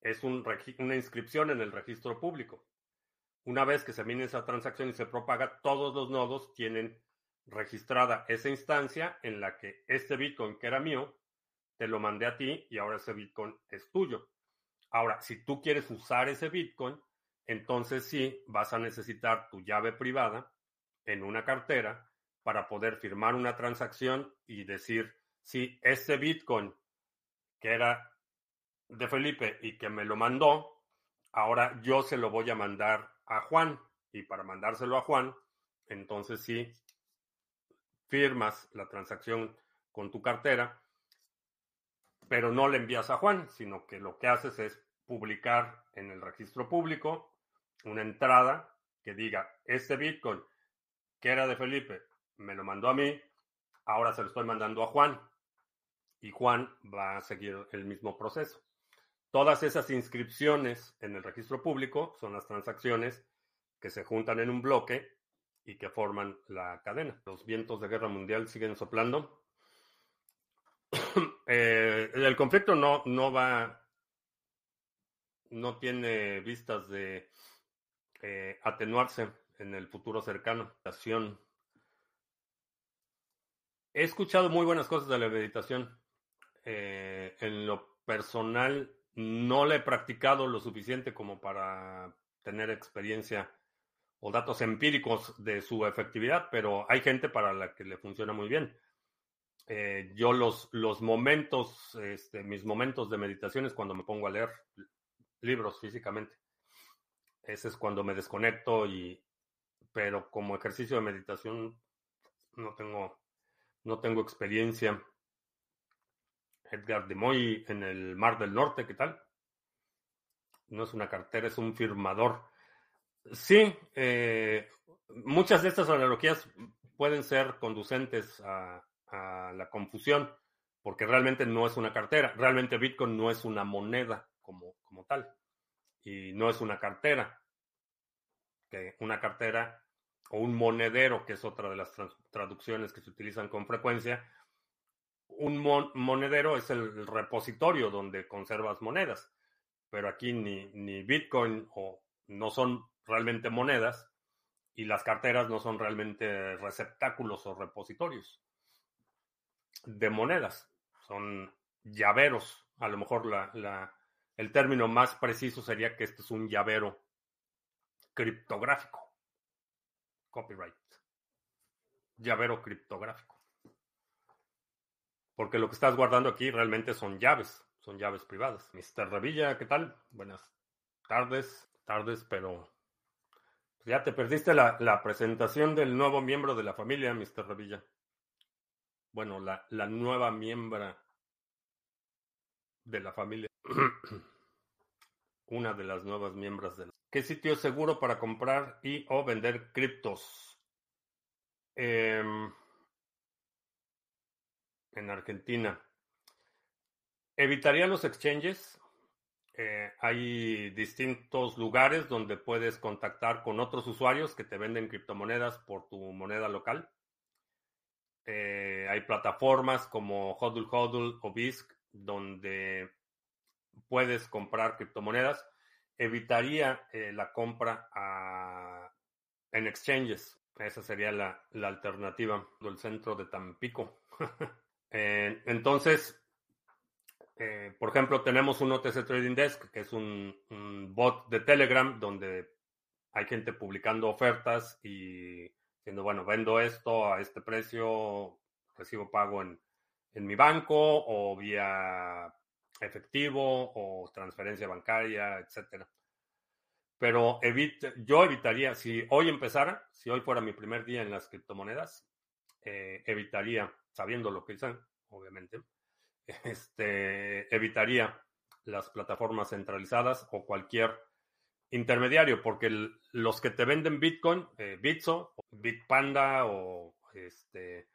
es una inscripción en el registro público. Una vez que se mine esa transacción y se propaga, todos los nodos tienen registrada esa instancia en la que este Bitcoin que era mío, te lo mandé a ti y ahora ese Bitcoin es tuyo. Ahora, si tú quieres usar ese Bitcoin, entonces sí vas a necesitar tu llave privada en una cartera para poder firmar una transacción y decir, si ese Bitcoin que era de Felipe y que me lo mandó, ahora yo se lo voy a mandar a Juan. Y para mandárselo a Juan, entonces sí, firmas la transacción con tu cartera, pero no le envías a Juan, sino que lo que haces es publicar en el registro público una entrada que diga, este Bitcoin que era de Felipe, me lo mandó a mí, ahora se lo estoy mandando a Juan. Y Juan va a seguir el mismo proceso. Todas esas inscripciones en el registro público son las transacciones que se juntan en un bloque y que forman la cadena. Los vientos de guerra mundial siguen soplando. *coughs* Eh, el conflicto no, no va, no tiene vistas de eh, atenuarse en el futuro cercano. He escuchado muy buenas cosas de la meditación. Eh, en lo personal, no le he practicado lo suficiente como para tener experiencia o datos empíricos de su efectividad, pero hay gente para la que le funciona muy bien. Eh, yo los, los momentos, este, mis momentos de meditación es cuando me pongo a leer libros físicamente. Ese es cuando me desconecto y, pero como ejercicio de meditación no tengo, no tengo experiencia. Edgar de Moy en el Mar del Norte, ¿qué tal? No es una cartera, es un firmador. Sí, eh, muchas de estas analogías pueden ser conducentes a, la confusión, porque realmente no es una cartera. Realmente Bitcoin no es una moneda como, como tal. Y no es una cartera. Que una cartera o un monedero, que es otra de las traducciones que se utilizan con frecuencia. Un monedero es el repositorio donde conservas monedas, pero aquí ni, ni Bitcoin o no son realmente monedas, y las carteras no son realmente receptáculos o repositorios de monedas, son llaveros. A lo mejor la, el término más preciso sería que este es un llavero criptográfico. Copyright. Llavero criptográfico. Porque lo que estás guardando aquí realmente son llaves, son llaves privadas. Mr. Revilla, ¿qué tal? Buenas tardes, tardes, pero ya te perdiste la, presentación del nuevo miembro de la familia, Mr. Revilla. Bueno, la, la nueva miembro de la familia. *clears throat* Una de las nuevas miembros de la... ¿Qué sitio es seguro para comprar y o vender criptos? Em, en Argentina. Evitaría los exchanges eh, hay distintos lugares donde puedes contactar con otros usuarios que te venden criptomonedas por tu moneda local. Eh, hay plataformas como Hodl Hodl o BISC donde puedes comprar criptomonedas. Evitaría eh, la compra en exchanges. Esa sería la, la alternativa del centro de Tampico. *laughs* entonces, eh, por ejemplo, tenemos un OTC Trading Desk, que es un, bot de Telegram donde hay gente publicando ofertas y diciendo, bueno, vendo esto a este precio, recibo pago en, mi banco o vía efectivo o transferencia bancaria, etcétera. Pero yo evitaría, si hoy empezara, si hoy fuera mi primer día en las criptomonedas, eh, evitaría, sabiendo lo que dicen, obviamente, este, evitaría las plataformas centralizadas o cualquier intermediario, porque los que te venden Bitcoin, eh, Bitso, Bitpanda o este,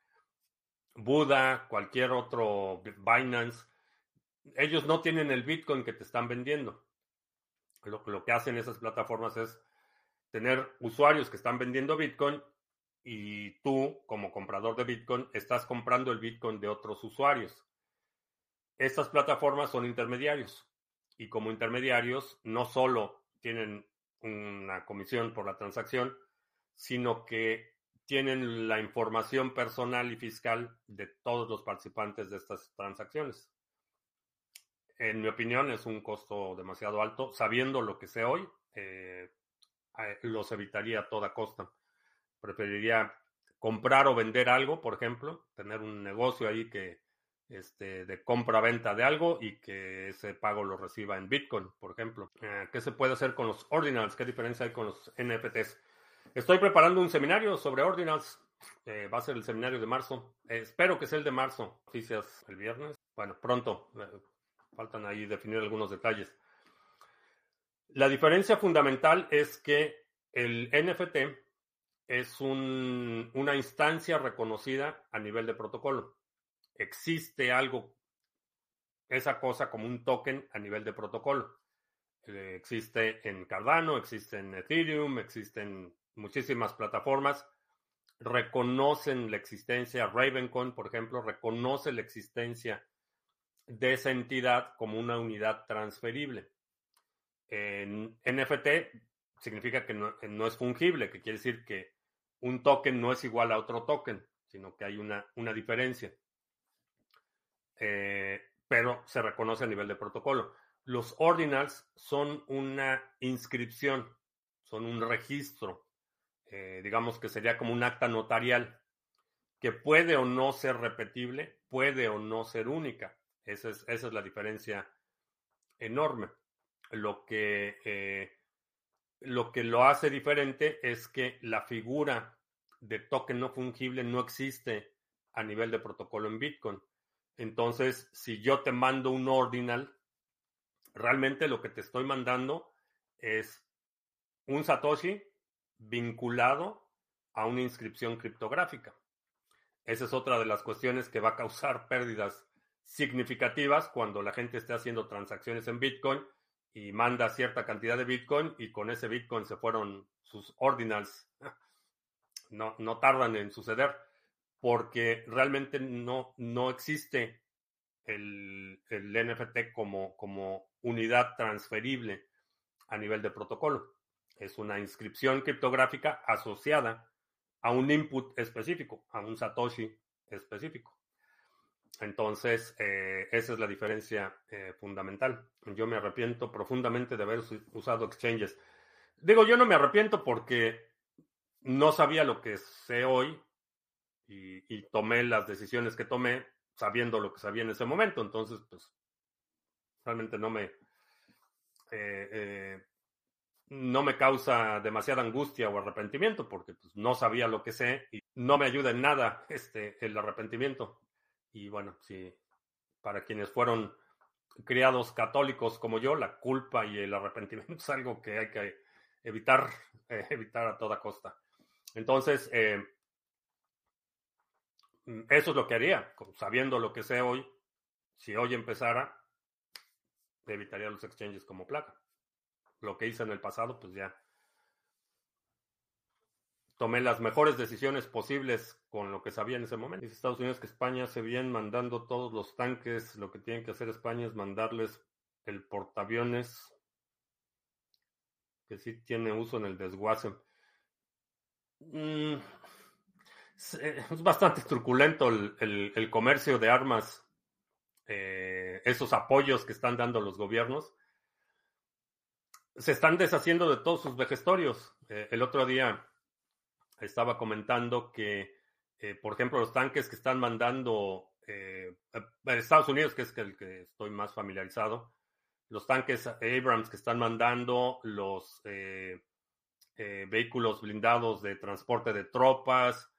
Buda, cualquier otro Binance, ellos no tienen el Bitcoin que te están vendiendo. Lo, lo que hacen esas plataformas es tener usuarios que están vendiendo Bitcoin y tú, como comprador de Bitcoin, estás comprando el Bitcoin de otros usuarios. Estas plataformas son intermediarios y como intermediarios no solo tienen una comisión por la transacción, sino que tienen la información personal y fiscal de todos los participantes de estas transacciones. En mi opinión, es un costo demasiado alto. Sabiendo lo que sé hoy, eh, los evitaría a toda costa. Preferiría comprar o vender algo, por ejemplo, tener un negocio ahí que este, de compra-venta de algo y que ese pago lo reciba en Bitcoin, por ejemplo. Eh, ¿Qué se puede hacer con los ordinals? ¿Qué diferencia hay con los NFTs? Estoy preparando un seminario sobre ordinals. Eh, va a ser el seminario de marzo. Eh, espero que sea el de marzo. Noticias el viernes. Bueno, pronto. faltan ahí definir algunos detalles. La diferencia fundamental es que el NFT es una instancia reconocida a nivel de protocolo existe algo, esa cosa como un token a nivel de protocolo. Eh, existe en Cardano, existe en Ethereum, existen muchísimas plataformas. Reconocen la existencia, Ravencoin, por ejemplo, reconoce la existencia de esa entidad como una unidad transferible. En NFT significa que no, es fungible, que quiere decir que un token no es igual a otro token, sino que hay una, una diferencia. Eh, pero se reconoce a nivel de protocolo. Los ordinals son una inscripción, son un registro, eh, digamos que sería como un acta notarial, que puede o no ser repetible, puede o no ser única. Esa es, esa es la diferencia enorme. Lo que, eh, lo que lo hace diferente es que la figura de token no fungible no existe a nivel de protocolo en Bitcoin. Entonces, si yo te mando un ordinal, realmente lo que te estoy mandando es un Satoshi vinculado a una inscripción criptográfica. Esa es otra de las cuestiones que va a causar *laughs* pérdidas significativas cuando la gente esté haciendo transacciones en Bitcoin y manda cierta cantidad de Bitcoin y con ese Bitcoin se fueron sus ordinals. *laughs* No, no tardan en suceder porque realmente no, no existe el, el NFT como, como unidad transferible a nivel de protocolo. Es una inscripción criptográfica asociada a un input específico, a un Satoshi específico. Entonces, eh, esa es la diferencia eh, fundamental. Yo me arrepiento profundamente de haber usado exchanges. Digo, yo no me arrepiento porque no sabía lo que sé hoy y, tomé las decisiones que tomé sabiendo lo que sabía en ese momento. Entonces, pues, realmente no me... Eh, no me causa demasiada angustia o arrepentimiento porque pues, no sabía lo que sé y no me ayuda en nada este, el arrepentimiento. Y bueno, si para quienes fueron criados católicos como yo, la culpa y el arrepentimiento *laughs* es algo que hay que evitar, *laughs* eh, evitar a toda costa. Entonces, eh, eso es lo que haría, sabiendo lo que sé hoy. Si hoy empezara, evitaría los exchanges como placa lo que hice en el pasado, pues ya tomé las mejores decisiones posibles con lo que sabía en ese momento. Dice Estados Unidos que España se viene mandando todos los tanques. Lo que tienen que hacer España es mandarles el portaaviones que sí tiene uso en el desguace. Mm, es bastante truculento el, comercio de armas, eh, esos apoyos que están dando los gobiernos se están deshaciendo de todos sus vejestorios. Eh, el otro día estaba comentando que, eh, por ejemplo, los tanques que están mandando eh, Estados Unidos, que es el que estoy más familiarizado, los tanques Abrams que están mandando, los vehículos blindados de transporte de tropas,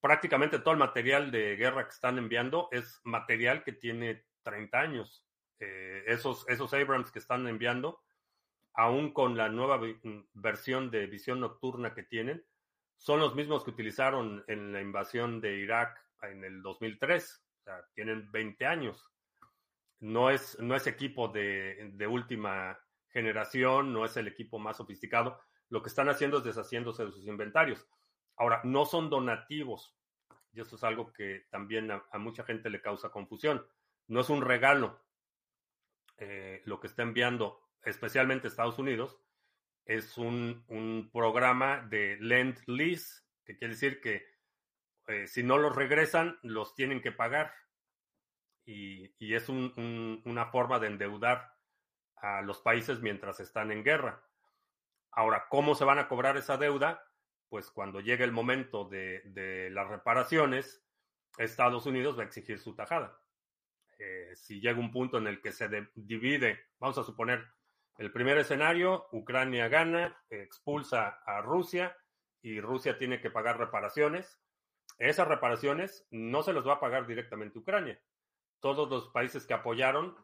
prácticamente todo el material de guerra que están enviando es material que tiene 30 años. esos, esos Abrams que están enviando aún con la nueva mm, versión de visión nocturna que tienen, son los mismos que utilizaron en la invasión de Irak en el 2003. O sea, tienen 20 años. No es, no es equipo de, última generación, no es el equipo más sofisticado. Lo que están haciendo es deshaciéndose de sus inventarios. Ahora, no son donativos. Y eso es algo que también a, mucha gente le causa confusión. No es un regalo. Eh, lo que está enviando especialmente Estados Unidos, es un, programa de Lend Lease, que quiere decir que eh, si no los regresan, los tienen que pagar. Y, es una forma de endeudar a los países mientras están en guerra. Ahora, ¿cómo se van a cobrar esa deuda? Pues cuando llegue el momento de, las reparaciones, Estados Unidos va a exigir su tajada. Eh, si llega un punto en el que se divide, vamos a suponer, el primer escenario, Ucrania gana, expulsa a Rusia y Rusia tiene que pagar reparaciones. Esas reparaciones no se los va a pagar directamente Ucrania. Todos los países que apoyaron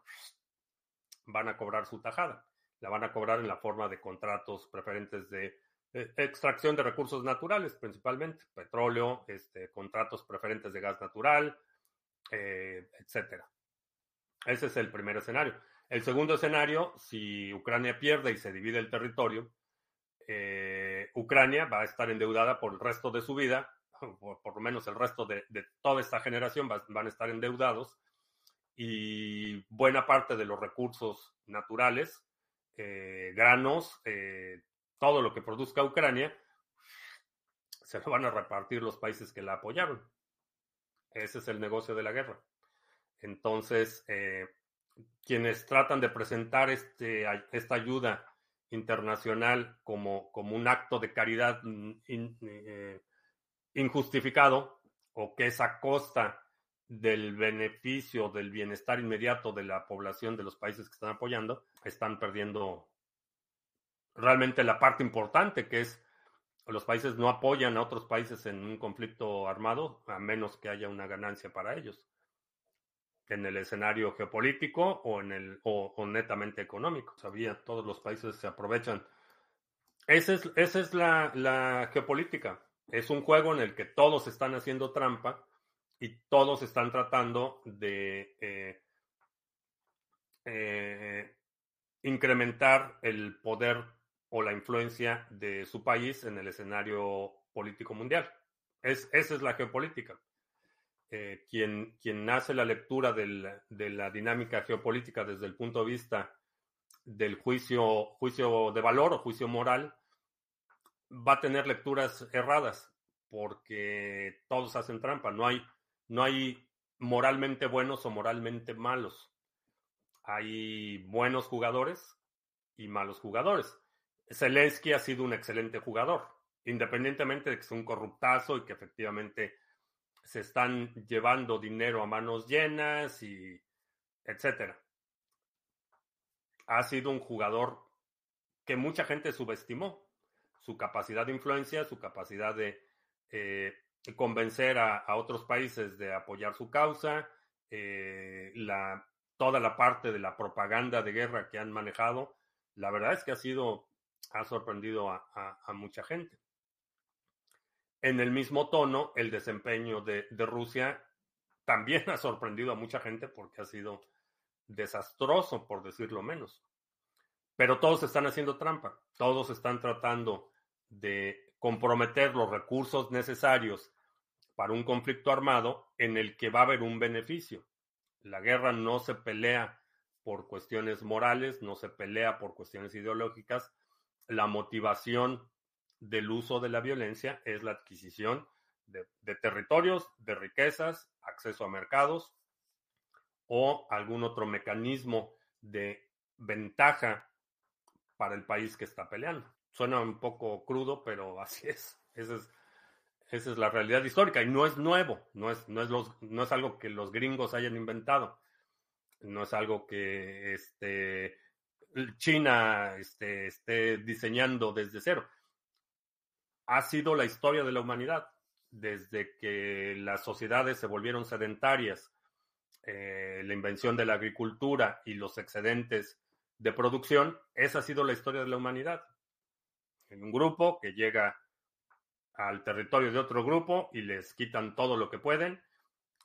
van a cobrar su tajada. La van a cobrar en la forma de contratos preferentes de extracción de recursos naturales, principalmente petróleo, este, contratos preferentes de gas natural, eh, etcétera. Ese es el primer escenario. El segundo escenario, si Ucrania pierde y se divide el territorio, eh, Ucrania va a estar endeudada por el resto de su vida, *laughs* por, por lo menos el resto de, toda esta generación van a estar endeudados y buena parte de los recursos naturales, eh, granos, eh, todo lo que produzca Ucrania, *laughs* se lo van a repartir los países que la apoyaron. Ese es el negocio de la guerra. Entonces, quienes tratan de presentar este, esta ayuda internacional como, como un acto de caridad mm, eh, injustificado o que es a costa del beneficio, del bienestar inmediato de la población de los países que están apoyando, están perdiendo realmente la parte importante que es los países no apoyan a otros países en un conflicto armado a menos que haya una ganancia para ellos en el escenario geopolítico o en el o, netamente económico. Sabía, todos los países se aprovechan. Esa es, esa es la, la geopolítica. Es un juego en el que todos están haciendo trampa y todos están tratando de eh, eh, incrementar el poder o la influencia de su país en el escenario político mundial. Es, esa es la geopolítica. Eh, quien, quien hace la lectura de la dinámica geopolítica desde el punto de vista del juicio, juicio de valor o juicio moral, va a tener lecturas erradas porque todos hacen trampa. No hay, no hay moralmente buenos o moralmente malos. Hay buenos jugadores y malos jugadores. Zelensky ha sido un excelente jugador, independientemente de que sea un corruptazo y que efectivamente se están llevando dinero a manos llenas y etcétera. Ha sido un jugador que mucha gente subestimó. Su capacidad de influencia, su capacidad de eh, convencer a, otros países de apoyar su causa, eh, la, toda la parte de la propaganda de guerra que han manejado, la verdad es que ha sido, ha sorprendido a, mucha gente. En el mismo tono, el desempeño de, Rusia también *laughs* ha sorprendido a mucha gente porque ha sido desastroso, por decirlo menos. Pero todos están haciendo trampa, todos están tratando de comprometer los recursos necesarios para un conflicto armado en el que va a haber un beneficio. La guerra no se pelea por cuestiones morales, no se pelea por cuestiones ideológicas. La motivación del uso de la violencia es la adquisición de, territorios, de riquezas, acceso a mercados o algún otro mecanismo de ventaja para el país que está peleando. Suena un poco crudo, pero *laughs* así es. Esa es, la realidad histórica y no es nuevo, no es, no, es no es algo que los gringos hayan inventado, no es algo que este, China este, esté diseñando desde cero. Ha sido la historia de la humanidad, desde que las sociedades se volvieron sedentarias, eh, la invención de la agricultura y los excedentes de producción, esa ha sido la historia de la humanidad en un grupo que llega al territorio de otro grupo y les quitan todo lo que pueden.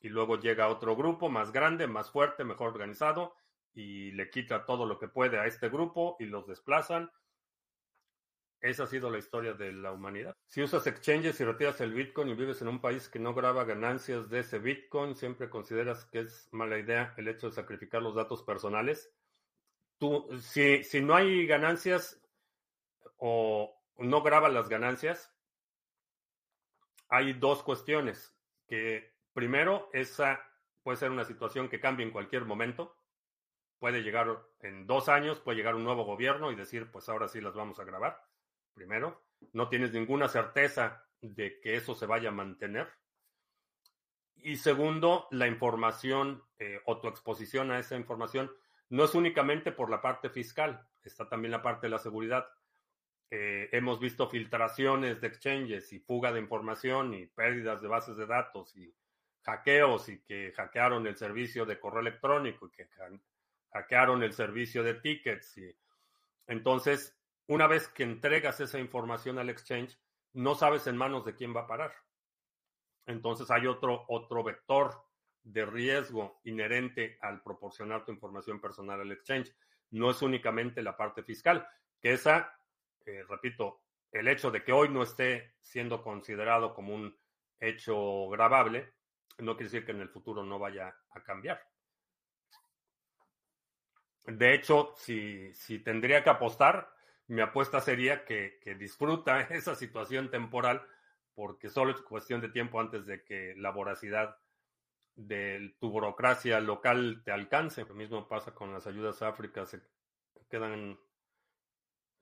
Y luego llega otro grupo más grande, más fuerte, mejor organizado y le quita todo lo que puede a este grupo y los desplazan. Esa ha sido la historia de la humanidad. Si usas exchanges y retiras el Bitcoin y vives en un país que no graba ganancias de ese Bitcoin, siempre consideras que es mala idea el hecho de sacrificar los datos personales. Tú, si, si no hay ganancias o, no graba las ganancias, hay dos cuestiones. Que primero, esa puede ser una situación que cambie en cualquier momento. Puede llegar en dos años, puede llegar un nuevo gobierno y decir, pues ahora sí las vamos a grabar. Primero, no tienes ninguna certeza de que eso se vaya a mantener. Y segundo, la información eh, o tu exposición a esa información no es únicamente por la parte fiscal, está también la parte de la seguridad. Eh, hemos visto filtraciones de exchanges y fuga de información y pérdidas de bases de datos y hackeos y que hackearon el servicio de correo electrónico y que hackearon el servicio de tickets. Y... Entonces, una vez que entregas esa información al exchange, no sabes en manos de quién va a parar. Entonces hay otro, otro vector de riesgo inherente al proporcionar tu información personal al exchange. No es únicamente la parte fiscal, que esa repito, el hecho de que hoy no esté siendo considerado como un hecho grabable, no quiere decir que en el futuro no vaya a cambiar. De hecho, si, si tendría que apostar, mi apuesta sería que, que, disfruta *laughs* esa situación temporal porque solo es cuestión de tiempo antes de que la voracidad de tu burocracia local te alcance. Lo mismo pasa con las ayudas a África, se quedan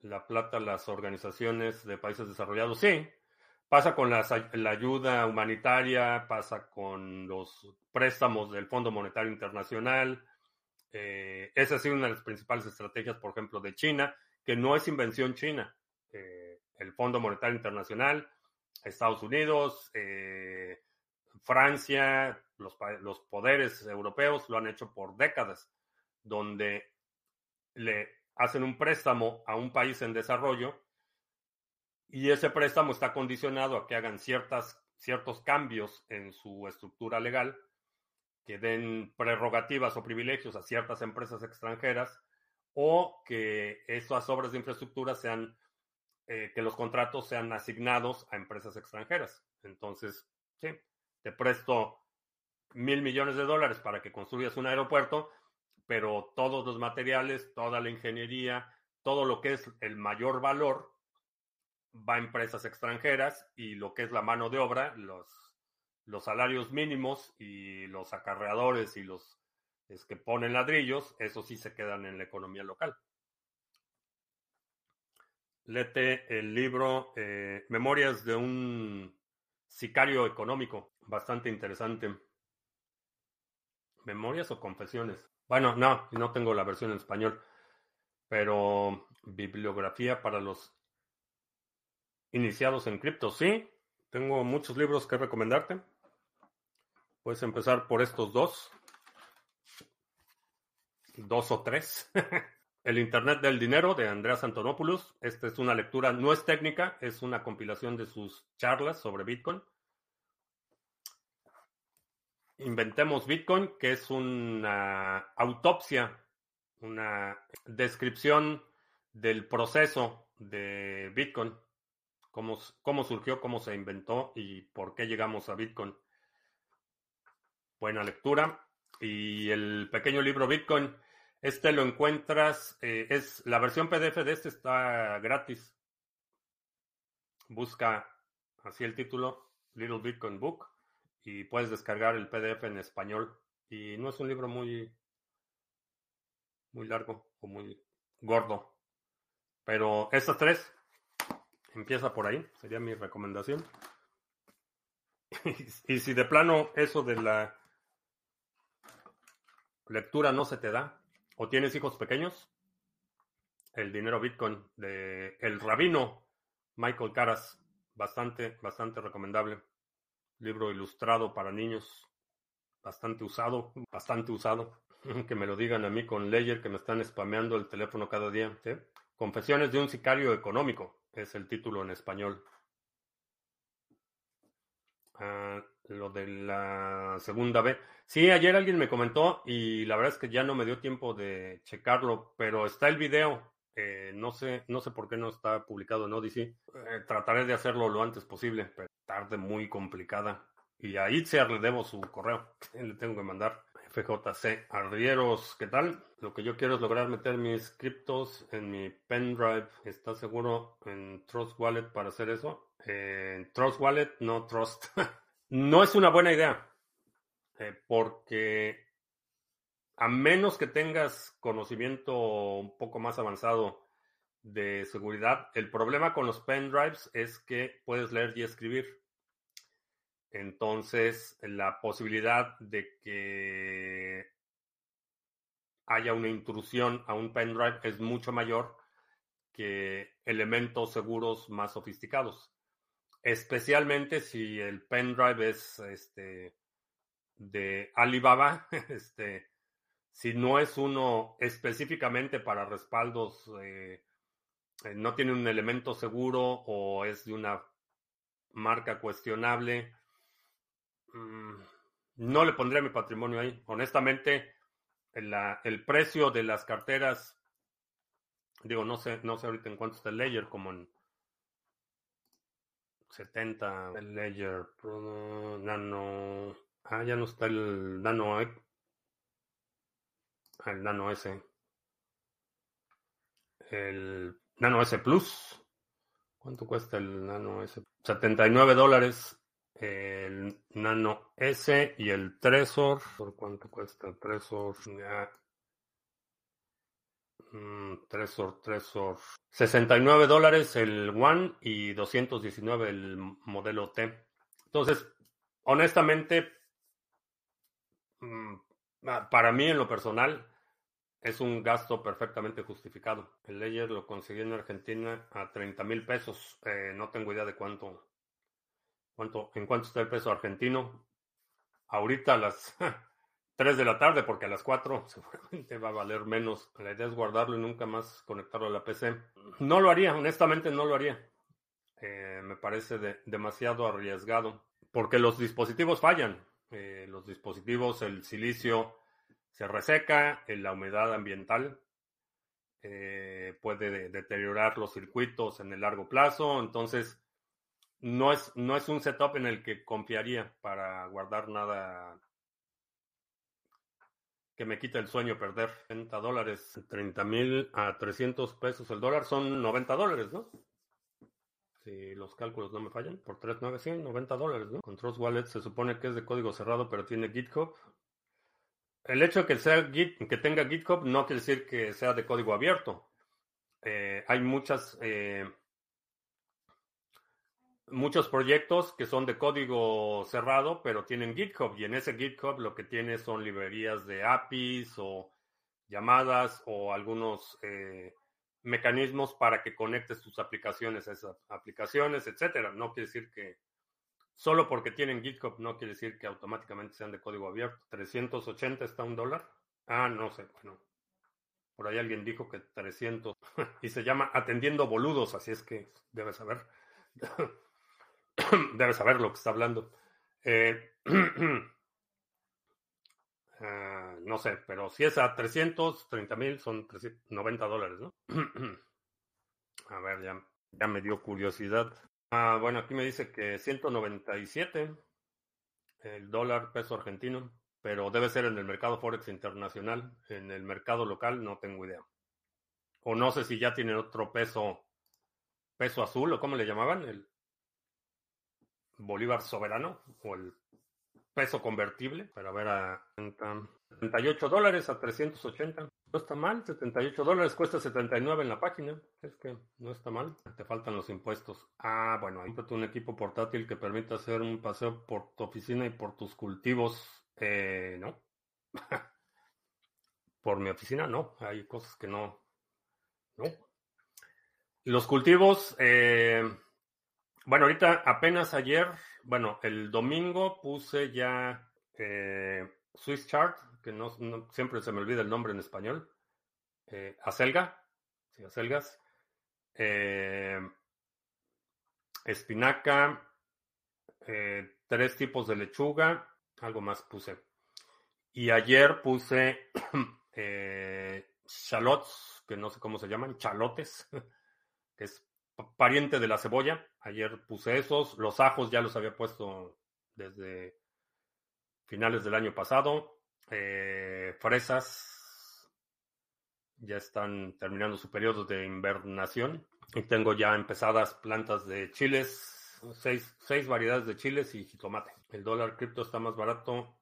la plata las organizaciones de países desarrollados. Sí, Pasa con la ayuda humanitaria, pasa con los préstamos del Fondo Monetario Internacional. Eh, esa ha sido una de las principales estrategias, por ejemplo, de China, que no es invención china. Eh, el Fondo Monetario Internacional, Estados Unidos, eh, Francia, los, los poderes europeos lo han hecho por décadas, donde le hacen un préstamo a un país en desarrollo y ese préstamo está condicionado a que hagan ciertas, ciertos cambios en su estructura legal que den prerrogativas o privilegios a ciertas empresas extranjeras o que esas obras de infraestructura sean, eh, que los contratos sean asignados a empresas extranjeras. Entonces, sí, te presto mil millones de dólares para que construyas un aeropuerto, pero todos los materiales, toda la ingeniería, todo lo que es el mayor valor va a empresas extranjeras y lo que es la mano de obra, los, los salarios mínimos y los acarreadores y los es que ponen ladrillos, eso sí se quedan en la economía local. Lete el libro eh, Memorias de un sicario económico, bastante interesante. ¿Memorias o confesiones? Bueno, no, no tengo la versión en español, pero bibliografía para los iniciados en cripto, sí. Tengo muchos libros que recomendarte. Puedes empezar por estos dos. Dos o tres. *laughs* El Internet del Dinero de Andreas Antonopoulos. Esta es una lectura, no es técnica, es una compilación de sus charlas sobre Bitcoin. Inventemos Bitcoin, que es una autopsia, una descripción del proceso de Bitcoin cómo, surgió, cómo se inventó y por qué llegamos a Bitcoin. Buena lectura. Y el pequeño libro Bitcoin, este lo encuentras, eh, es la versión PDF de este está gratis. Busca así el título, Little Bitcoin Book, y puedes descargar el PDF en español. Y no es un libro muy, muy largo o muy gordo. Pero estas tres Empieza por ahí, sería mi recomendación. *laughs* y si de plano eso de la lectura no se te da, o tienes hijos pequeños, el dinero Bitcoin de el rabino Michael Caras, bastante, bastante recomendable. Libro ilustrado para niños, bastante usado, bastante usado. *laughs* Que me lo digan a mí con Ledger que me están spameando el teléfono cada día. Confesiones de un sicario económico es el título en español. Ah, lo de la segunda vez. Sí, ayer alguien me comentó y la verdad es que ya no me dio tiempo de checarlo, pero está el video. Eh, no sé, no sé por qué no está publicado en Odyssey. Eh, trataré de hacerlo lo antes posible, pero tarde muy complicada. Y a Itziar le debo su correo. *laughs* Le tengo que mandar. FJC Arrieros, ¿qué tal? Lo que yo quiero es lograr meter mis criptos en mi pendrive. ¿Estás seguro en Trust Wallet para hacer eso? En Trust Wallet, no Trust. *laughs* no es una buena idea. Eh, porque a menos que tengas conocimiento un poco más avanzado de seguridad, el problema con los pendrives es que puedes leer y escribir. Entonces, la posibilidad de que haya una intrusión a un pendrive es mucho mayor que elementos seguros más sofisticados. Especialmente si el pendrive es este, de Alibaba, *laughs* este, si no es uno específicamente para respaldos, eh, eh, no tiene un elemento seguro o es de una marca cuestionable, Mm, no le pondría mi patrimonio ahí. Honestamente, el precio de las carteras, digo, no sé, no sé ahorita en cuánto está el Ledger, como en 70 el Ledger Nano. Ah, ya no está el Nano. Eh, el Nano S. El Nano S Plus. ¿Cuánto cuesta el Nano S? 79 dólares el Nano S y el Tresor. ¿Por cuánto cuesta el Tresor? Mm, Tresor, Tresor. 69 dólares el One y 219 el modelo T. Entonces, honestamente, mm, ah, para mí en lo personal, es un gasto perfectamente justificado. El Ledger lo conseguí en Argentina a 30 mil pesos. Eh, no tengo idea de cuánto, cuánto, en cuánto está el peso argentino. Ahorita las *laughs* 3 de la tarde, porque a las 4 *laughs* seguramente va a valer menos. La idea es guardarlo y nunca más conectarlo a la PC. No lo haría, honestamente no lo haría. Eh, me parece demasiado arriesgado, porque los dispositivos fallan. Eh, los dispositivos, el silicio se reseca, la humedad ambiental eh, puede deteriorar los circuitos en el largo plazo. Entonces, no es, no es un setup en el que confiaría para guardar nada que me quita el sueño perder 30 dólares, 30 mil a 300 pesos el dólar son 90 dólares, ¿no? Si los cálculos no me fallan, por 391, 90 dólares, ¿no? Con Trust Wallet se supone que es de código cerrado, pero tiene GitHub. El hecho de que, sea Git, que tenga GitHub no quiere decir que sea de código abierto. Eh, hay muchas eh, muchos proyectos que son de código cerrado, pero tienen GitHub y en ese GitHub lo que tiene son librerías de APIs o llamadas o algunos eh, mecanismos para que conectes tus aplicaciones a esas aplicaciones, etcétera. No quiere decir que solo porque tienen GitHub no quiere decir que automáticamente sean de código abierto. 380 está un dólar. Ah, no sé, bueno. Por ahí alguien dijo que 300 *laughs* y se llama atendiendo boludos, así es que debes saber. *laughs* *coughs* Debe saber lo que está hablando. Eh, *coughs* ah, no sé, pero si es a 330 mil, son 90 dólares, ¿no? *coughs* a ver, ya, me dio curiosidad. Ah, bueno, aquí me dice que 197 el dólar peso argentino, pero debe ser en el mercado Forex internacional. En el mercado local no tengo idea. O no sé si ya tienen otro peso, peso azul, o cómo le llamaban, el bolívar soberano o el peso convertible para ver a 78 dólares a 380. No está mal, 78 dólares cuesta 79 en la página. Es que no está mal. Te faltan los impuestos. Ah, bueno, hay un equipo portátil que permite hacer un paseo por tu oficina y por tus cultivos. Eh, no. *laughs* por mi oficina, no. Hay cosas que no. No. Los cultivos, eh, bueno, ahorita apenas ayer, bueno, el domingo puse ya eh, Swiss Chart, que no, siempre se me olvida el nombre en español. Eh, acelga, sí, acelgas. Eh, espinaca, tres tipos de lechuga, algo más puse. Y ayer puse *clears throat* shallots, que no sé cómo se llaman, chalotes, *laughs* que es pariente de la cebolla. Ayer puse esos. Los ajos ya los había puesto desde finales del año pasado. Eh, fresas ya están terminando su periodo de invernación. Y tengo ya empezadas plantas de chiles, seis, seis variedades de chiles y jitomate. El dólar cripto está más barato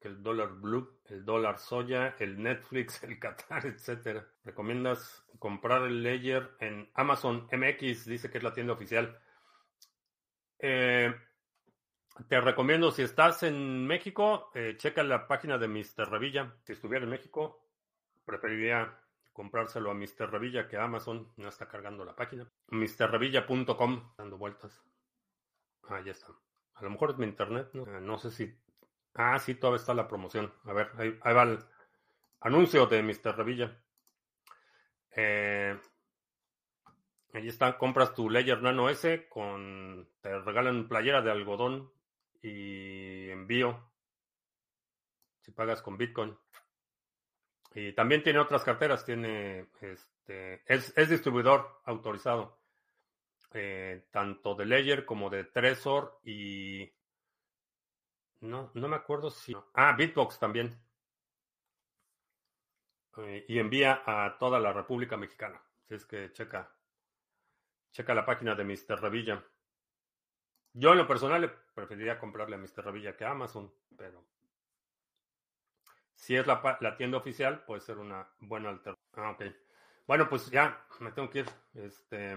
el dólar blue, el dólar soya, el Netflix, *laughs* el Qatar, etcétera. ¿Recomiendas comprar el Ledger en Amazon MX? Dice que es la tienda oficial. Eh, te recomiendo, si estás en México, eh, checa la página de Mr. Revilla. Si estuviera en México, preferiría comprárselo a Mr. Revilla que a Amazon. No está cargando la página. MrRevilla.com, dando vueltas. Ah, ya está. A lo mejor es mi internet, ¿no? Ah, no sé si Ah, sí, todavía está la promoción. A ver, ahí, va el anuncio de Mr. Revilla. Eh, ahí está, compras tu Ledger Nano S con. Te regalan playera de algodón y envío. Si pagas con Bitcoin. Y también tiene otras carteras, tiene este. Es, distribuidor autorizado. Eh, tanto de Ledger como de Trezor y no, no me acuerdo si. Ah, Bitbox también. Eh, y envía a toda la República Mexicana. Si es que checa. Checa la página de Mr. Revilla. Yo en lo personal preferiría comprarle a Mr. Revilla que a Amazon, pero si es la, la, tienda oficial, puede ser una buena alternativa. Ah, ok. Bueno, pues ya me tengo que ir. Este.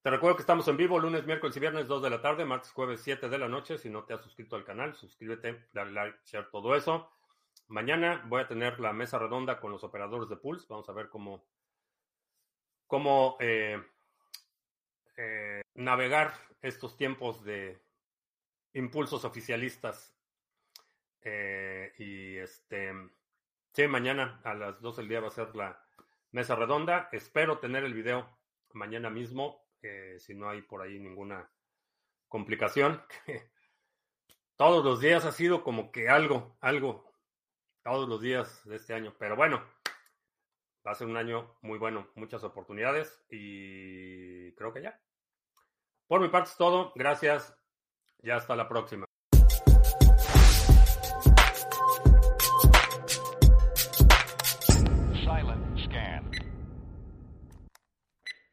Te recuerdo que estamos en vivo lunes, miércoles y viernes 2 de la tarde, martes, jueves 7 de la noche. Si no te has suscrito al canal, suscríbete, dale like, share todo eso. Mañana voy a tener la mesa redonda con los operadores de Pulse. Vamos a ver cómo, cómo eh, eh, navegar estos tiempos de impulsos oficialistas. Eh, y este, sí, mañana a las 12 del día va a ser la mesa redonda. Espero tener el video mañana mismo, si no hay por ahí ninguna complicación. *laughs* Todos los días ha sido como que algo, algo, todos los días de este año. Pero bueno, va a ser un año muy bueno, muchas oportunidades y creo que ya. Por mi parte es todo. Gracias. Ya hasta la próxima.